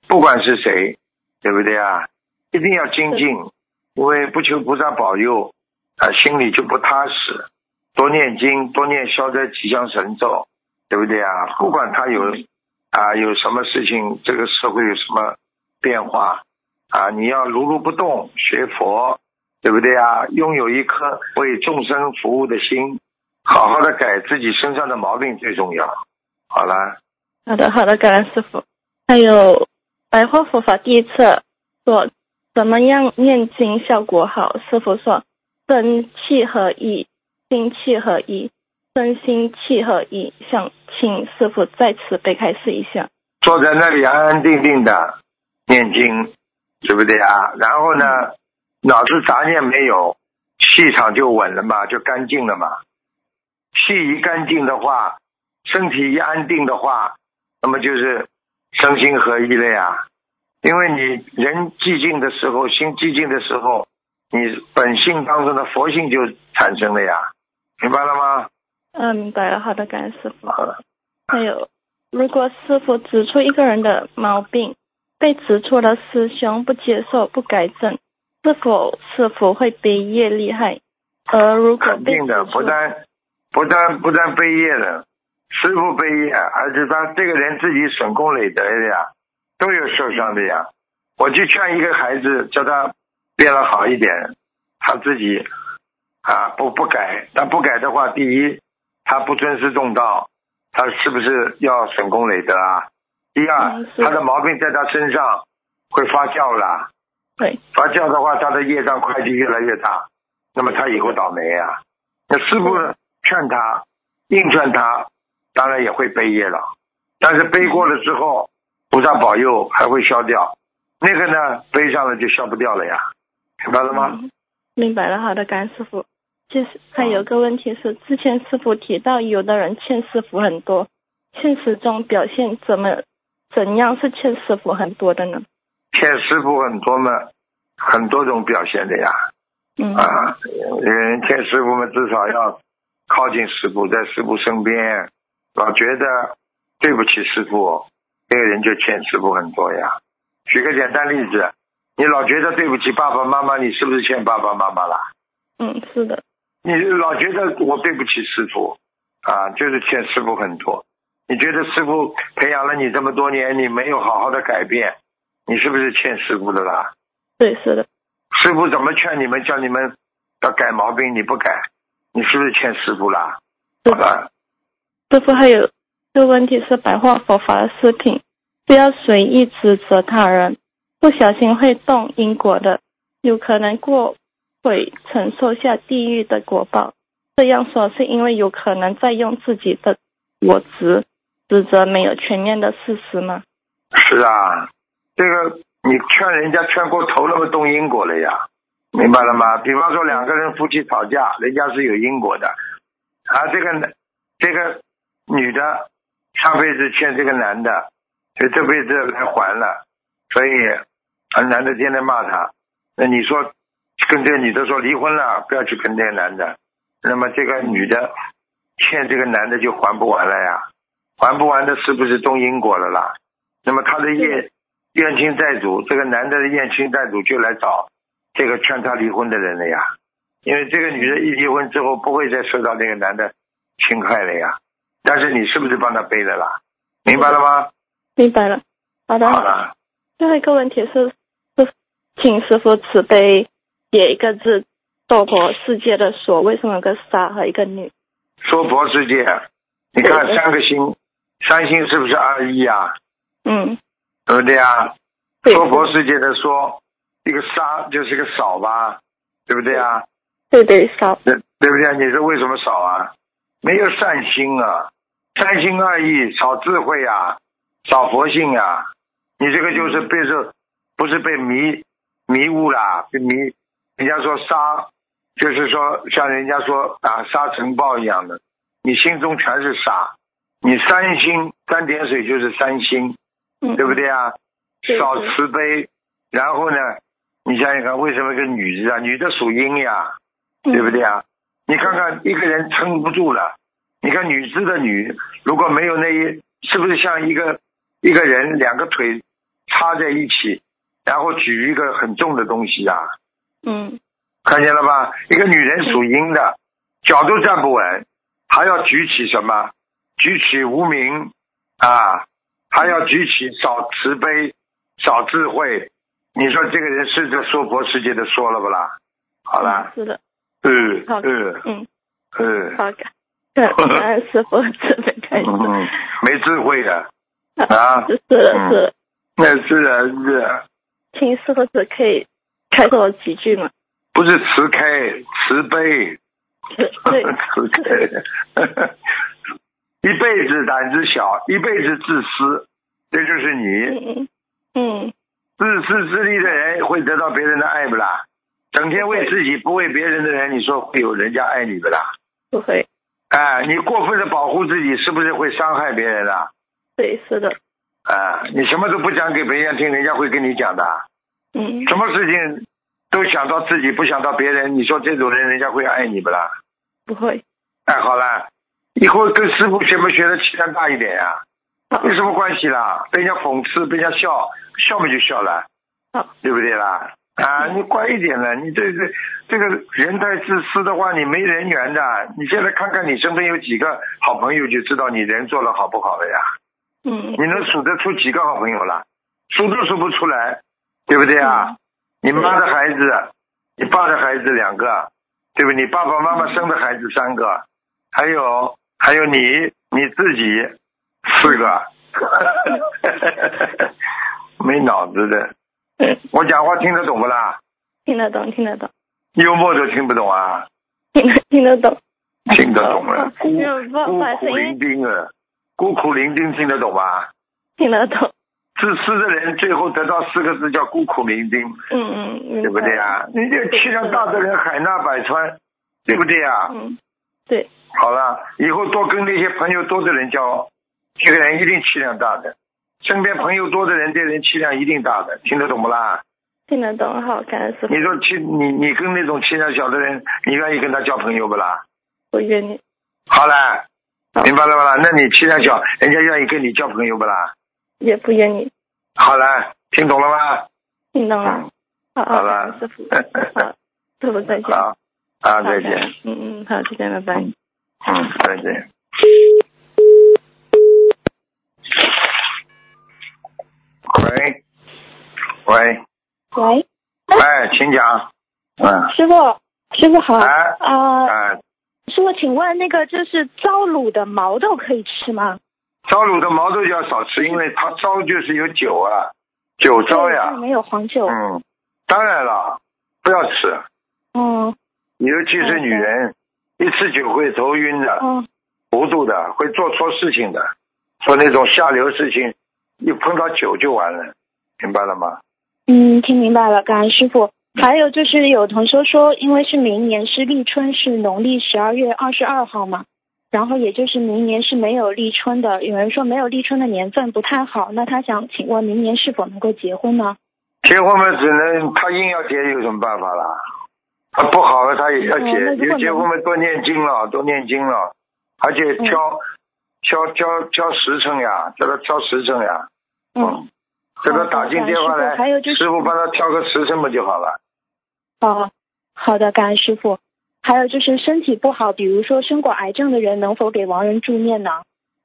不管是谁，对不对啊？一定要精进，因为不求菩萨保佑啊，心里就不踏实。多念经，多念消灾吉祥神咒。对不对啊？不管他有啊有什么事情，这个社会有什么变化啊，你要如如不动学佛，对不对啊？拥有一颗为众生服务的心，好好的改自己身上的毛病最重要。好了。好的，好的，感恩师傅。还有白话佛法第一册说怎么样念经效果好？师傅说身气合一，心气合一。身心气合一，想请师傅再次被开示一下。坐在那里安安定定的念经，对不对啊？然后呢，脑子杂念没有，气场就稳了嘛，就干净了嘛。气一干净的话，身体一安定的话，那么就是身心合一了呀。因为你人寂静的时候，心寂静的时候，你本性当中的佛性就产生了呀，明白了吗？嗯，明白了。好的，感谢师傅。好的。还有，如果师傅指出一个人的毛病，被指出了师兄不接受、不改正，是否是否会背业厉害？而如果肯定的，不但不但不但背业了，师傅背业，而且他这个人自己损功累德的呀，都有受伤的呀。我就劝一个孩子，叫他变得好一点，他自己啊不不改，但不改的话，第一。他不尊师重道，他是不是要损功累德啊？第二，他的毛病在他身上会发酵了。对，发酵的话，他的业障快就越来越大，那么他以后倒霉啊。那师傅劝他，硬劝他，当然也会背业了。但是背过了之后，菩萨保佑还会消掉。那个呢，背上了就消不掉了呀，明白了吗？明白了，好的，感恩师傅。就是还有个问题是，之前师傅提到，有的人欠师傅很多，现实中表现怎么怎样是欠师傅很多的呢？欠师傅很多嘛，很多种表现的呀。嗯。啊，人欠师傅们至少要靠近师傅，在师傅身边，老觉得对不起师傅，这个人就欠师傅很多呀。举个简单例子，你老觉得对不起爸爸妈妈，你是不是欠爸爸妈妈了？嗯，是的。你老觉得我对不起师傅啊，就是欠师傅很多。你觉得师傅培养了你这么多年，你没有好好的改变，你是不是欠师傅的啦？对，是的。师傅怎么劝你们，叫你们要改毛病，你不改，你是不是欠师傅啦？是的。师傅还有这问题是，白话佛法的视频不要随意指责他人，不小心会动因果的，有可能过会承受下地狱的果报。这样说是因为有可能在用自己的我执指责没有全面的事实吗？是啊，这个你劝人家劝过头了，么动因果了呀？明白了吗？比方说两个人夫妻吵架，人家是有因果的啊。这个这个女的上辈子欠这个男的，就这辈子来还了，所以啊男的天天骂他。那你说跟这个女的说离婚了，不要去跟这个男的。那么这个女的欠这个男的就还不完了呀？还不完的是不是动因果了啦？那么他的业怨亲债主，这个男的怨亲债主就来找这个劝他离婚的人了呀。因为这个女的一离婚之后，不会再受到那个男的侵害了呀。但是你是不是帮他背的啦？明白了吗？明白了。好的。好了。最后一个问题是，是请师傅慈悲写一个字。娑婆世界的娑为什么有个沙和一个女？娑婆世界，你看三个星，三星是不是二一啊？嗯，对不对啊？娑婆世界的说，一个沙就是一个少吧，对不对啊？对对少。对对不对？你说为什么少啊？没有善心啊，三心二意，少智慧啊，少佛性啊，你这个就是被这不是被迷迷雾了，被迷。人家说沙。就是说，像人家说啊，沙尘暴一样的，你心中全是沙，你三心三点水就是三心，对不对啊？少慈悲，然后呢，你想想看，为什么一个女的啊？女的属阴呀，对不对啊？你看看一个人撑不住了，你看女子的女，如果没有那一，是不是像一个一个人两个腿插在一起，然后举一个很重的东西啊？嗯。看见了吧？一个女人属阴的，脚都站不稳，还要举起什么？举起无名啊，还要举起少慈悲、少智慧。你说这个人是这娑婆世界的说了不啦？好了，是的，嗯，好，嗯，嗯，嗯，好的，对，是佛慈悲开始，没智慧的。啊，是的，是，那是啊，是。啊，请师傅只可以开多几句吗？不是慈开，慈悲，对，慈开，一辈子胆子小，一辈子自私，这就是你。嗯，自私自利的人会得到别人的爱不啦？整天为自己不为别人的人，你说会有人家爱你不啦？不会。哎，你过分的保护自己，是不是会伤害别人啊？对，是的。啊，你什么都不讲给别人听，人家会跟你讲的。嗯。什么事情？都想到自己，不想到别人。你说这种人，人家会爱你不啦？不会。哎，好了，以后跟师傅学不学的气量大一点呀？有什么关系啦？被人家讽刺，被人家笑，笑不就笑了？好，对不对啦？啊，你乖一点了。你这这这个人太自私的话，你没人缘的。你现在看看你身边有几个好朋友，就知道你人做的好不好了呀？嗯。你能数得出几个好朋友了？数都数不出来，对不对啊？你妈的孩子，你爸的孩子两个，对不对？你爸爸妈妈生的孩子三个，还有还有你你自己四个，没脑子的。我讲话听得懂不啦？听得懂，听得懂。幽默都听不懂啊？听得听得懂。听得懂了。孤苦伶仃啊，孤苦伶仃听得懂吗？听得懂。自私的人最后得到四个字叫孤苦伶仃，嗯嗯，对不对啊？你这气量大的人海纳百川，对不对啊？嗯，对。好了，以后多跟那些朋友多的人交，这个人一定气量大的。身边朋友多的人，这人气量一定大的，听得懂不啦？听得懂，好，感恩师傅。你说气你你跟那种气量小的人，你愿意跟他交朋友不啦？我愿意。好了，明白了吧？那你气量小，人家愿意跟你交朋友不啦？也不愿意。好了，听懂了吗？听懂了。好，好了，师傅。好，师傅再见。好，啊，再见。嗯嗯，好，再见，拜拜。嗯，再见。喂。喂，喂，哎，请讲。嗯，师傅，师傅好。哎啊、哎，师傅，请问那个就是糟卤的毛豆可以吃吗？糟卤的毛豆就要少吃，因为它糟就是有酒啊，酒糟呀对它里。面有黄酒。嗯，当然了，不要吃，嗯尤其是女人，一吃酒会头晕的、嗯糊涂的，会做错事情的，做那种下流事情，一碰到酒就完了，明白了吗？嗯，听明白了，感恩师傅。还有就是有同学说，因为是明年是立春，是农历十二月二十二号嘛，然后也就是明年是没有立春的。有人说没有立春的年份不太好，那他想请问明年是否能够结婚呢？结婚嘛，只能他硬要结，有什么办法啦？他不好了，他也要结。如果有结婚嘛，多念经了，多念经了，而且嗯挑、挑挑挑时辰呀，叫他挑时辰呀。嗯，叫他打进电话来，师傅帮他挑个时辰不就好了？哦，好的，感恩师傅。还有就是身体不好，比如说生过癌症的人，能否给亡人助念呢？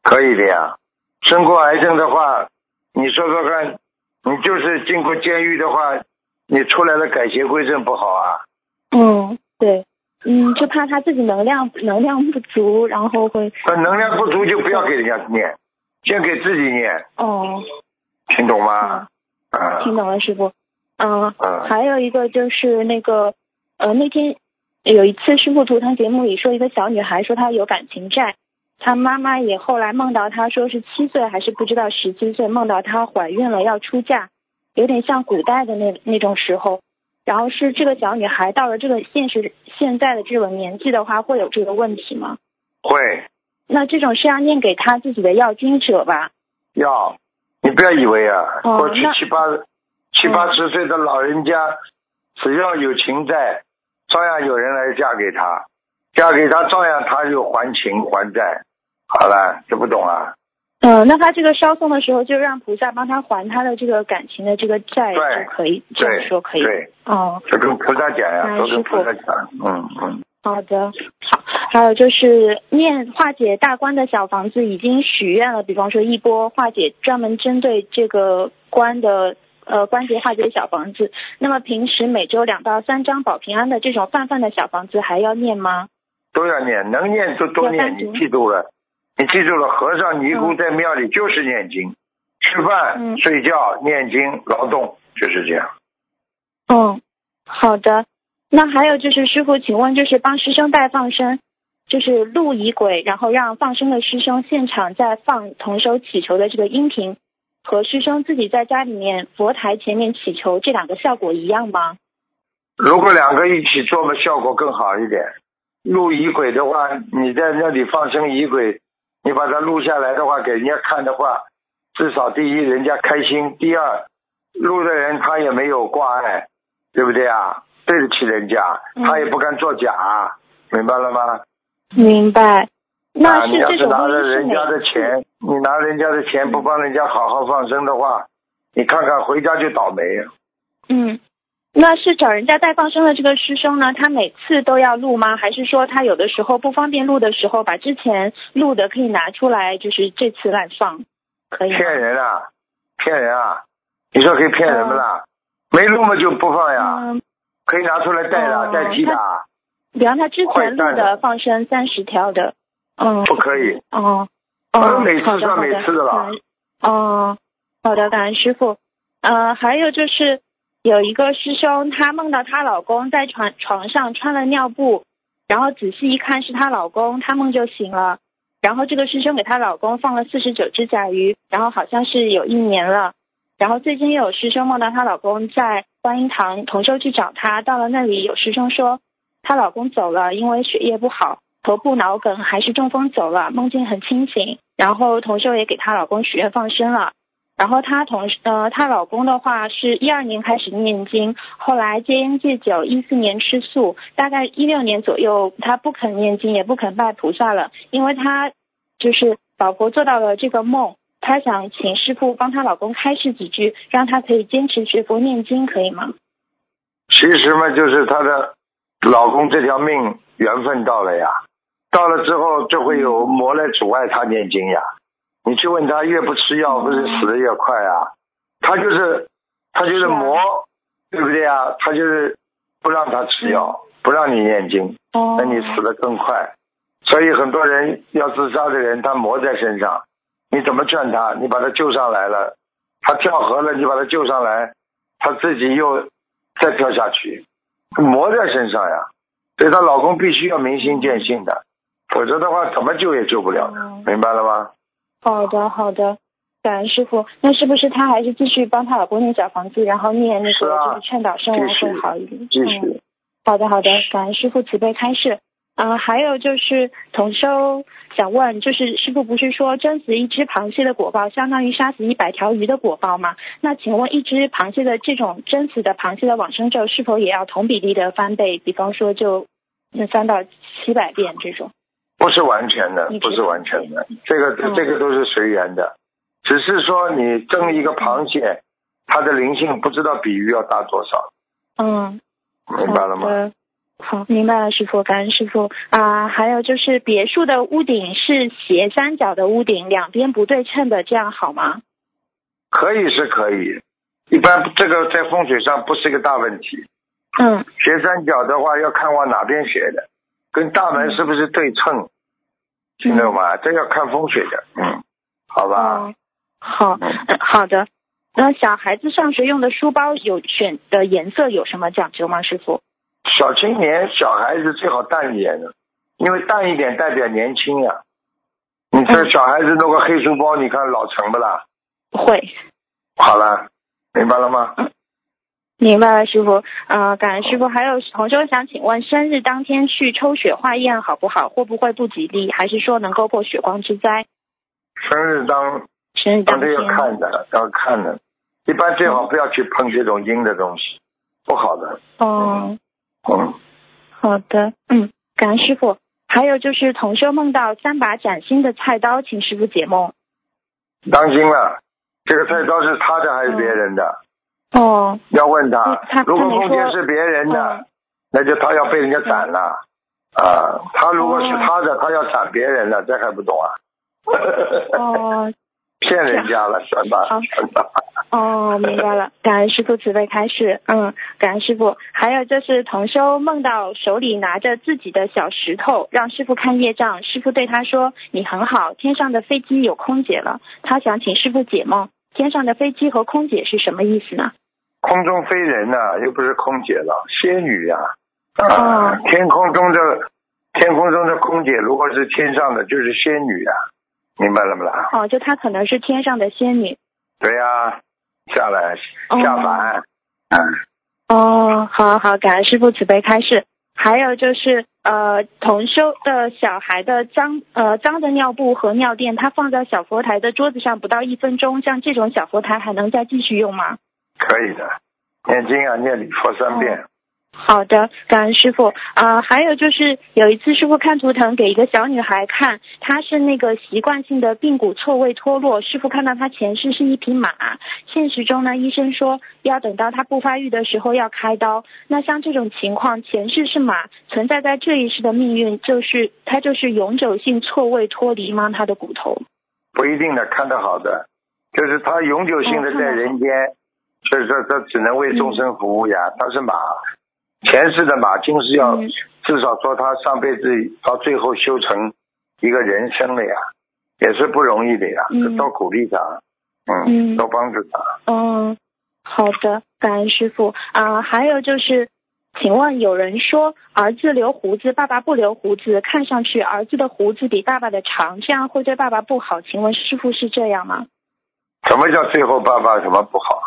可以的呀。生过癌症的话，你说说看，你就是进过监狱的话，你出来了改邪归正不好啊？嗯，对，嗯，就怕他自己能量能量不足，然后会那能量不足就不要给人家念，先给自己念，哦，听懂吗？啊，听懂了，师傅。嗯，嗯还有一个就是那个，呃，那天有一次师傅图腾节目里说，一个小女孩说她有感情债，她妈妈也后来梦到她说是七岁还是不知道十七岁，梦到她怀孕了要出嫁，有点像古代的那那种时候。然后是这个小女孩到了这个现实现在的这种年纪的话，会有这个问题吗？会那这种是要念给她自己的要经者吧？要，你不要以为啊，哦过去七八七八十岁的老人家，只要有情债，照样有人来嫁给他，嫁给他照样他就还情还债。好了，这不懂啊？嗯，那他这个烧送的时候，就让菩萨帮他还他的这个感情的这个债就可以，这样说可以。对，哦，就跟菩萨讲呀，嗯都跟菩萨讲。嗯嗯，好的，好。还有就是念化解大关的小房子已经许愿了，比方说一波化解专门针对这个关的呃关节化解小房子。那么平时每周两到三张保平安的这种泛泛的小房子还要念吗？都要念，能念就多念。你记住了，你记住了，和尚尼姑在庙里就是念经，吃饭、嗯睡觉、念经、劳动，就是这样。嗯，好的。那还有就是师傅，请问就是帮师兄带放生，就是录仪轨，然后让放生的师兄现场再放同手祈求的这个音频，和师兄自己在家里面佛台前面祈求，这两个效果一样吗？如果两个一起做嘛，效果更好一点。录仪轨的话，你在那里放生仪轨，你把它录下来的话，给人家看的话，至少第一人家开心，第二录的人他也没有挂碍，对不对啊？对得起人家，嗯他也不敢作假，明白了吗？明白。那你要是拿这种录了人家的钱，你拿人家的钱不帮人家好好放生的话，你看看回家就倒霉。嗯，那是找人家带放生的这个师兄呢，他每次都要录吗？还是说他有的时候不方便录的时候，把之前录的可以拿出来，就是这次来放，可以？骗人啊！骗人啊！你说可以骗人不啦？没录嘛就不放呀，嗯，可以拿出来代的、哦代替的啊，比方他之前录的放生三十条的，嗯，不可以。哦，呃哦，每次算每次的了哦，好的，感恩师傅。呃，还有就是有一个师兄，她梦到她老公在床床上穿了尿布，然后仔细一看是她老公，她梦就醒了。然后这个师兄给她老公放了四十九只甲鱼，然后好像是有一年了。然后最近又有师兄梦到她老公在观音堂同修去找她，到了那里有师兄说她老公走了，因为血液不好，头部脑梗还是中风走了，梦境很清醒。然后同修也给她老公许愿放生了。然后她同呃她老公的话是一二年开始念经，后来戒烟戒酒，一四年吃素，大概一六年左右她不肯念经，也不肯拜菩萨了，因为她就是老婆做到了这个梦，她想请师傅帮她老公开示几句，让她可以坚持学佛念经，可以吗？其实嘛，就是她的老公这条命缘分到了呀，到了之后就会有魔来阻碍她念经呀。你去问他，越不吃药，不是死的越快啊？他就是他就是魔，对不对啊？他就是不让他吃药，不让你念经，哦那你死的更快。所以很多人要自杀的人，他魔在身上，你怎么劝他？你把他救上来了，他跳河了，你把他救上来，他自己又再跳下去，魔在身上呀。所以她老公必须要明心见性的，否则的话怎么救也救不了的，哦明白了吗？好的，好的，感恩师傅。那是不是她还是继续帮她老公念小房子，然后念那个就是劝导圣文会好一点？继嗯续。好的，好的，感恩师傅慈悲开示。啊、还有就是同修想问，就是师傅不是说蒸死一只螃蟹的果报相当于杀死一百条鱼的果报吗？那请问一只螃蟹的这种蒸死的螃蟹的往生咒是否也要同比例的翻倍？比方说就那三到七百遍这种？不是完全的不是完全的，这个、嗯。这个都是随缘的，只是说你蒸一个螃蟹，它的灵性不知道比鱼要大多少，嗯，明白了吗？好，明白了，师傅，感恩师傅。啊、还有就是别墅的屋顶是斜三角的屋顶，两边不对称的，这样好吗？可以是可以，一般这个在风水上不是一个大问题。嗯，斜三角的话要看往哪边斜的，跟大门是不是对称，听懂吗？这要看风水的，嗯，好吧，哦，好，好的。那小孩子上学用的书包有选的颜色有什么讲究吗，师傅？小青年小孩子最好淡一点的，因为淡一点代表年轻呀、你这嗯小孩子弄个黑书包，你看老成不啦？会，好了，明白了吗？明白了，师傅。呃，感恩师傅。还有同学想请问，生日当天去抽血化验好不好？会不会不吉利？还是说能够破血光之灾？生日当生日当天要看的，要看的，一般最好不要去碰这种阴的东西，不好的。哦，嗯，好的，嗯，感恩师傅。还有就是同修梦到三把崭新的菜刀，请师傅解梦。当心了，这个菜刀是他的还是别人的？哦，要问他嗯他。如果他没说梦见是别人的嗯，那就他要被人家斩了。啊，他如果是哦他的，他要斩别人了，这还不懂啊？哦，骗人家了，算吧好，算吧。哦，明白了，感恩师傅慈悲开示，嗯，感恩师傅。还有就是同修梦到手里拿着自己的小石头，让师傅看业障，师傅对他说：“你很好，天上的飞机有空姐了。”他想请师傅解梦，天上的飞机和空姐是什么意思呢？空中飞人呐、又不是空姐了，仙女呀、啊，哦天空中的天空中的空姐，如果是天上的，就是仙女呀、明白了不啦？哦，就她可能是天上的仙女。对呀、下来哦下凡，嗯，哦，好好，感恩师傅慈悲开示。还有就是，呃，同修的小孩的脏呃脏的尿布和尿垫，他放在小佛台的桌子上不到一分钟，像这种小佛台还能再继续用吗？可以的。念经啊，念礼佛三遍，好的，感恩师傅。啊、还有就是有一次师傅看图腾给一个小女孩看，她是那个习惯性的髌骨错位脱落，师傅看到她前世是一匹马，现实中呢医生说要等到她不发育的时候要开刀。那像这种情况，前世是马，存在在这一世的命运就是她就是永久性错位脱离吗？她的骨头？不一定的，看得好的，就是他永久性的在人间，所以说他只能为众生服务呀。他是马，前世的马，今世要嗯至少说他上辈子到最后修成一个人生了呀，也是不容易的呀，嗯多鼓励他，嗯嗯，多帮助他。嗯，好的，感恩师傅啊、还有就是，请问有人说儿子留胡子，爸爸不留胡子，看上去儿子的胡子比爸爸的长，这样会对爸爸不好。请问师傅是这样吗？什么叫最后爸爸什么不好？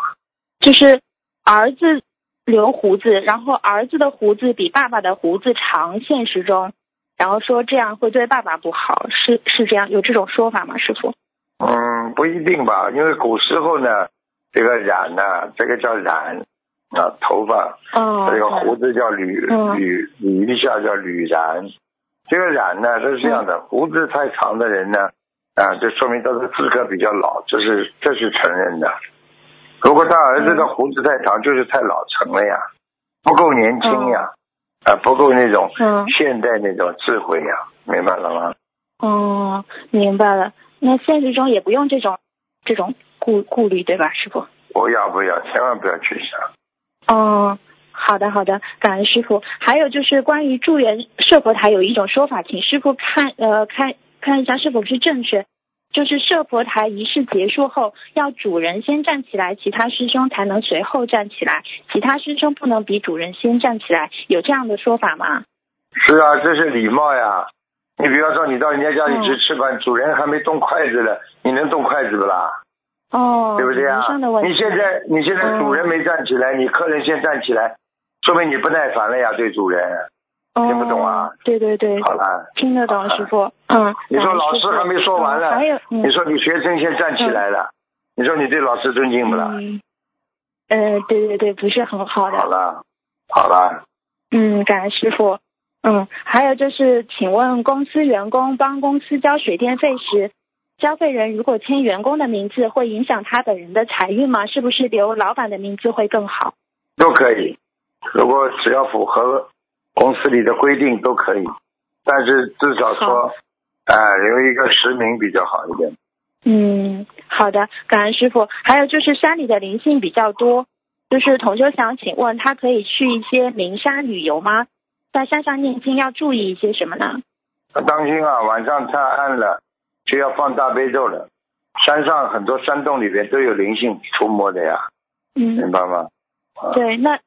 就是儿子留胡子，然后儿子的胡子比爸爸的胡子长，现实中，然后说这样会对爸爸不好，是是这样有这种说法吗？师傅？嗯，不一定吧，因为古时候呢，这个染呢、这个叫染啊，头发哦，这个胡子叫缕嗯缕捋一下叫捋染，这个染呢是这样嗯的，胡子太长的人呢，啊，就说明他的资格比较老，这是这是承认的。如果他儿子的胡子太长，就是太老成了呀，不够年轻呀，啊，不够那种嗯现代那种智慧呀，明白了吗？哦，明白了。那现实中也不用这种这种顾顾虑，对吧，师傅？不要不要，千万不要去想。哦，好的好的，感恩师傅。还有就是关于助缘设佛台有一种说法，请师傅看呃看看一下是否是正确。就是设佛台仪式结束后，要主人先站起来，其他师兄才能随后站起来，其他师兄不能比主人先站起来，有这样的说法吗？是啊，这是礼貌呀。你比方说，你到人家家里去吃饭，主人还没动筷子呢，你能动筷子不啦？哦，对不对啊？你现在你现在主人没站起来，你客人先站起来，说明你不耐烦了呀，对主人。听不懂啊？对对对。好了。听得懂，师傅。嗯。你说老师还没说完呢，还有，你说你学生先站起来了，你说你对老师尊敬不啦？嗯。呃，对对对，不是很好的。好了，好了。嗯，感恩师傅。嗯，还有就是，请问公司员工帮公司交水电费时，交费人如果签员工的名字，会影响他本人的财运吗？是不是留老板的名字会更好？都可以，如果只要符合公司里的规定都可以，但是至少说，哎，留一个实名比较好一点。嗯，好的，感恩师傅。还有就是山里的灵性比较多，就是同修想请问，他可以去一些名山旅游吗？在山上念经要注意一些什么呢？当心啊，晚上太暗了就要放大悲咒了。山上很多山洞里边都有灵性出没的呀，嗯，明白吗？对，那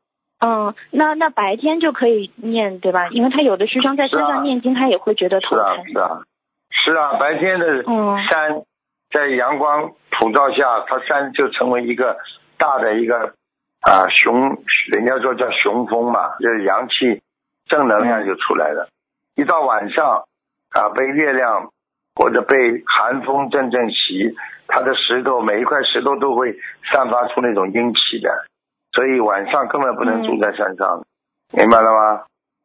嗯，那那白天就可以念对吧？因为他有的师生在山上念经，他也会觉得头疼。是啊，是啊，是啊，白天的山在阳光普照下，它山就成为一个大的一个啊雄，人家说叫雄风嘛，就是阳气。正能量就出来了。一到晚上啊，被月亮或者被寒风阵阵袭，它的石头每一块石头都会散发出那种阴气的，所以晚上根本不能住在山上，明白了吗？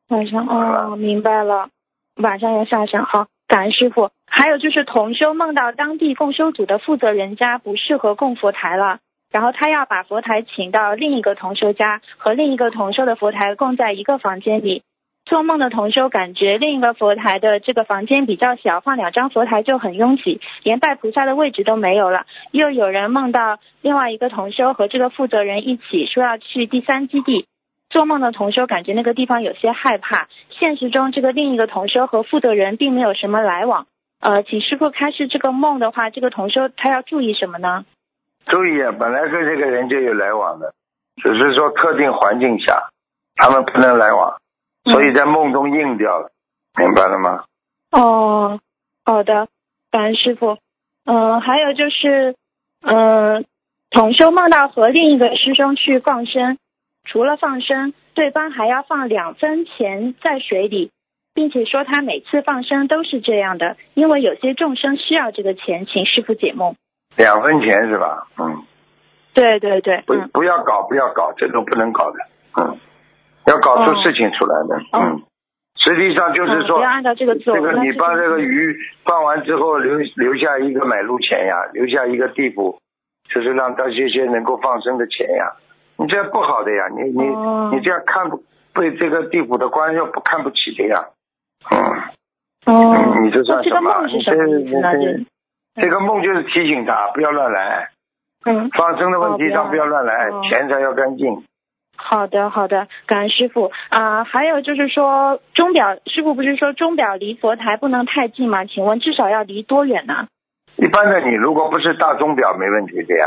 晚上哦，明白了。晚上要下山好，感恩师傅。还有就是同修梦到当地共修组的负责人家不适合供佛台了。然后他要把佛台请到另一个同修家，和另一个同修的佛台供在一个房间里。做梦的同修感觉另一个佛台的这个房间比较小，放两张佛台就很拥挤，连拜菩萨的位置都没有了。又有人梦到另外一个同修和这个负责人一起说要去第三基地。做梦的同修感觉那个地方有些害怕。现实中这个另一个同修和负责人并没有什么来往。呃，请师傅开示这个梦的话，这个同修他要注意什么呢？注意啊，本来跟这个人就有来往的，只是说特定环境下他们不能来往，所以在梦中应掉了，明白了吗？哦，好的，感恩师傅。嗯，还有就是，嗯，同修梦到和另一个师兄去放生，除了放生，对方还要放两分钱在水里，并且说他每次放生都是这样的，因为有些众生需要这个钱，请师傅解梦。两分钱是吧？嗯，对对对，不不要搞，不要搞，这种不能搞的，嗯，要搞出事情出来的，嗯，实际上就是说，这个做，这个你把这个鱼放完之后留留下一个买路钱呀，留下一个地补，就是让他这些能够放生的钱呀，你这样不好的呀，你你你这样看不被这个地府的官要不看不起的呀，嗯，哦，你这算什么？你这你这。这个梦就是提醒他不要乱来，嗯，放生的问题上不要。乱来，钱财要干净。好的，好的，感恩师傅啊。还有就是说，钟表师傅不是说钟表离佛台不能太近吗？请问至少要离多远呢？一般的，你如果不是大钟表没问题的呀，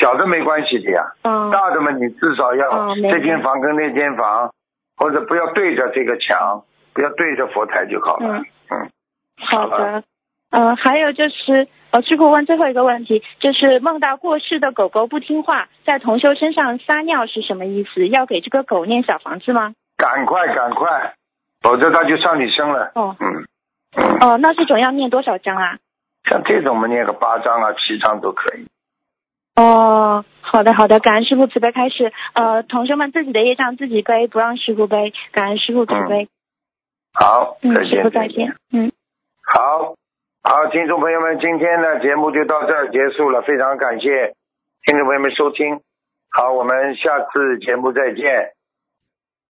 小的没关系的呀。嗯。大的嘛，你至少要这间房跟那间房，或者不要对着这个墙，不要对着佛台就好了。嗯。嗯。好的。嗯，还有就是。呃，师傅问最后一个问题，就是梦到过世的狗狗不听话，在同修身上撒尿是什么意思？要给这个狗念小房子吗？赶快赶快，否则它就上你身了。哦，嗯，哦，那这种要念多少章啊？像这种我们，念个八章啊、七章都可以。哦，好的好的，感恩师傅慈悲开始。呃，同学们自己的业障自己背，不让师傅背。感恩师傅慈悲。好，嗯，师傅再见。嗯，好。好，听众朋友们，今天的节目就到这儿结束了，非常感谢听众朋友们收听。好，我们下次节目再见。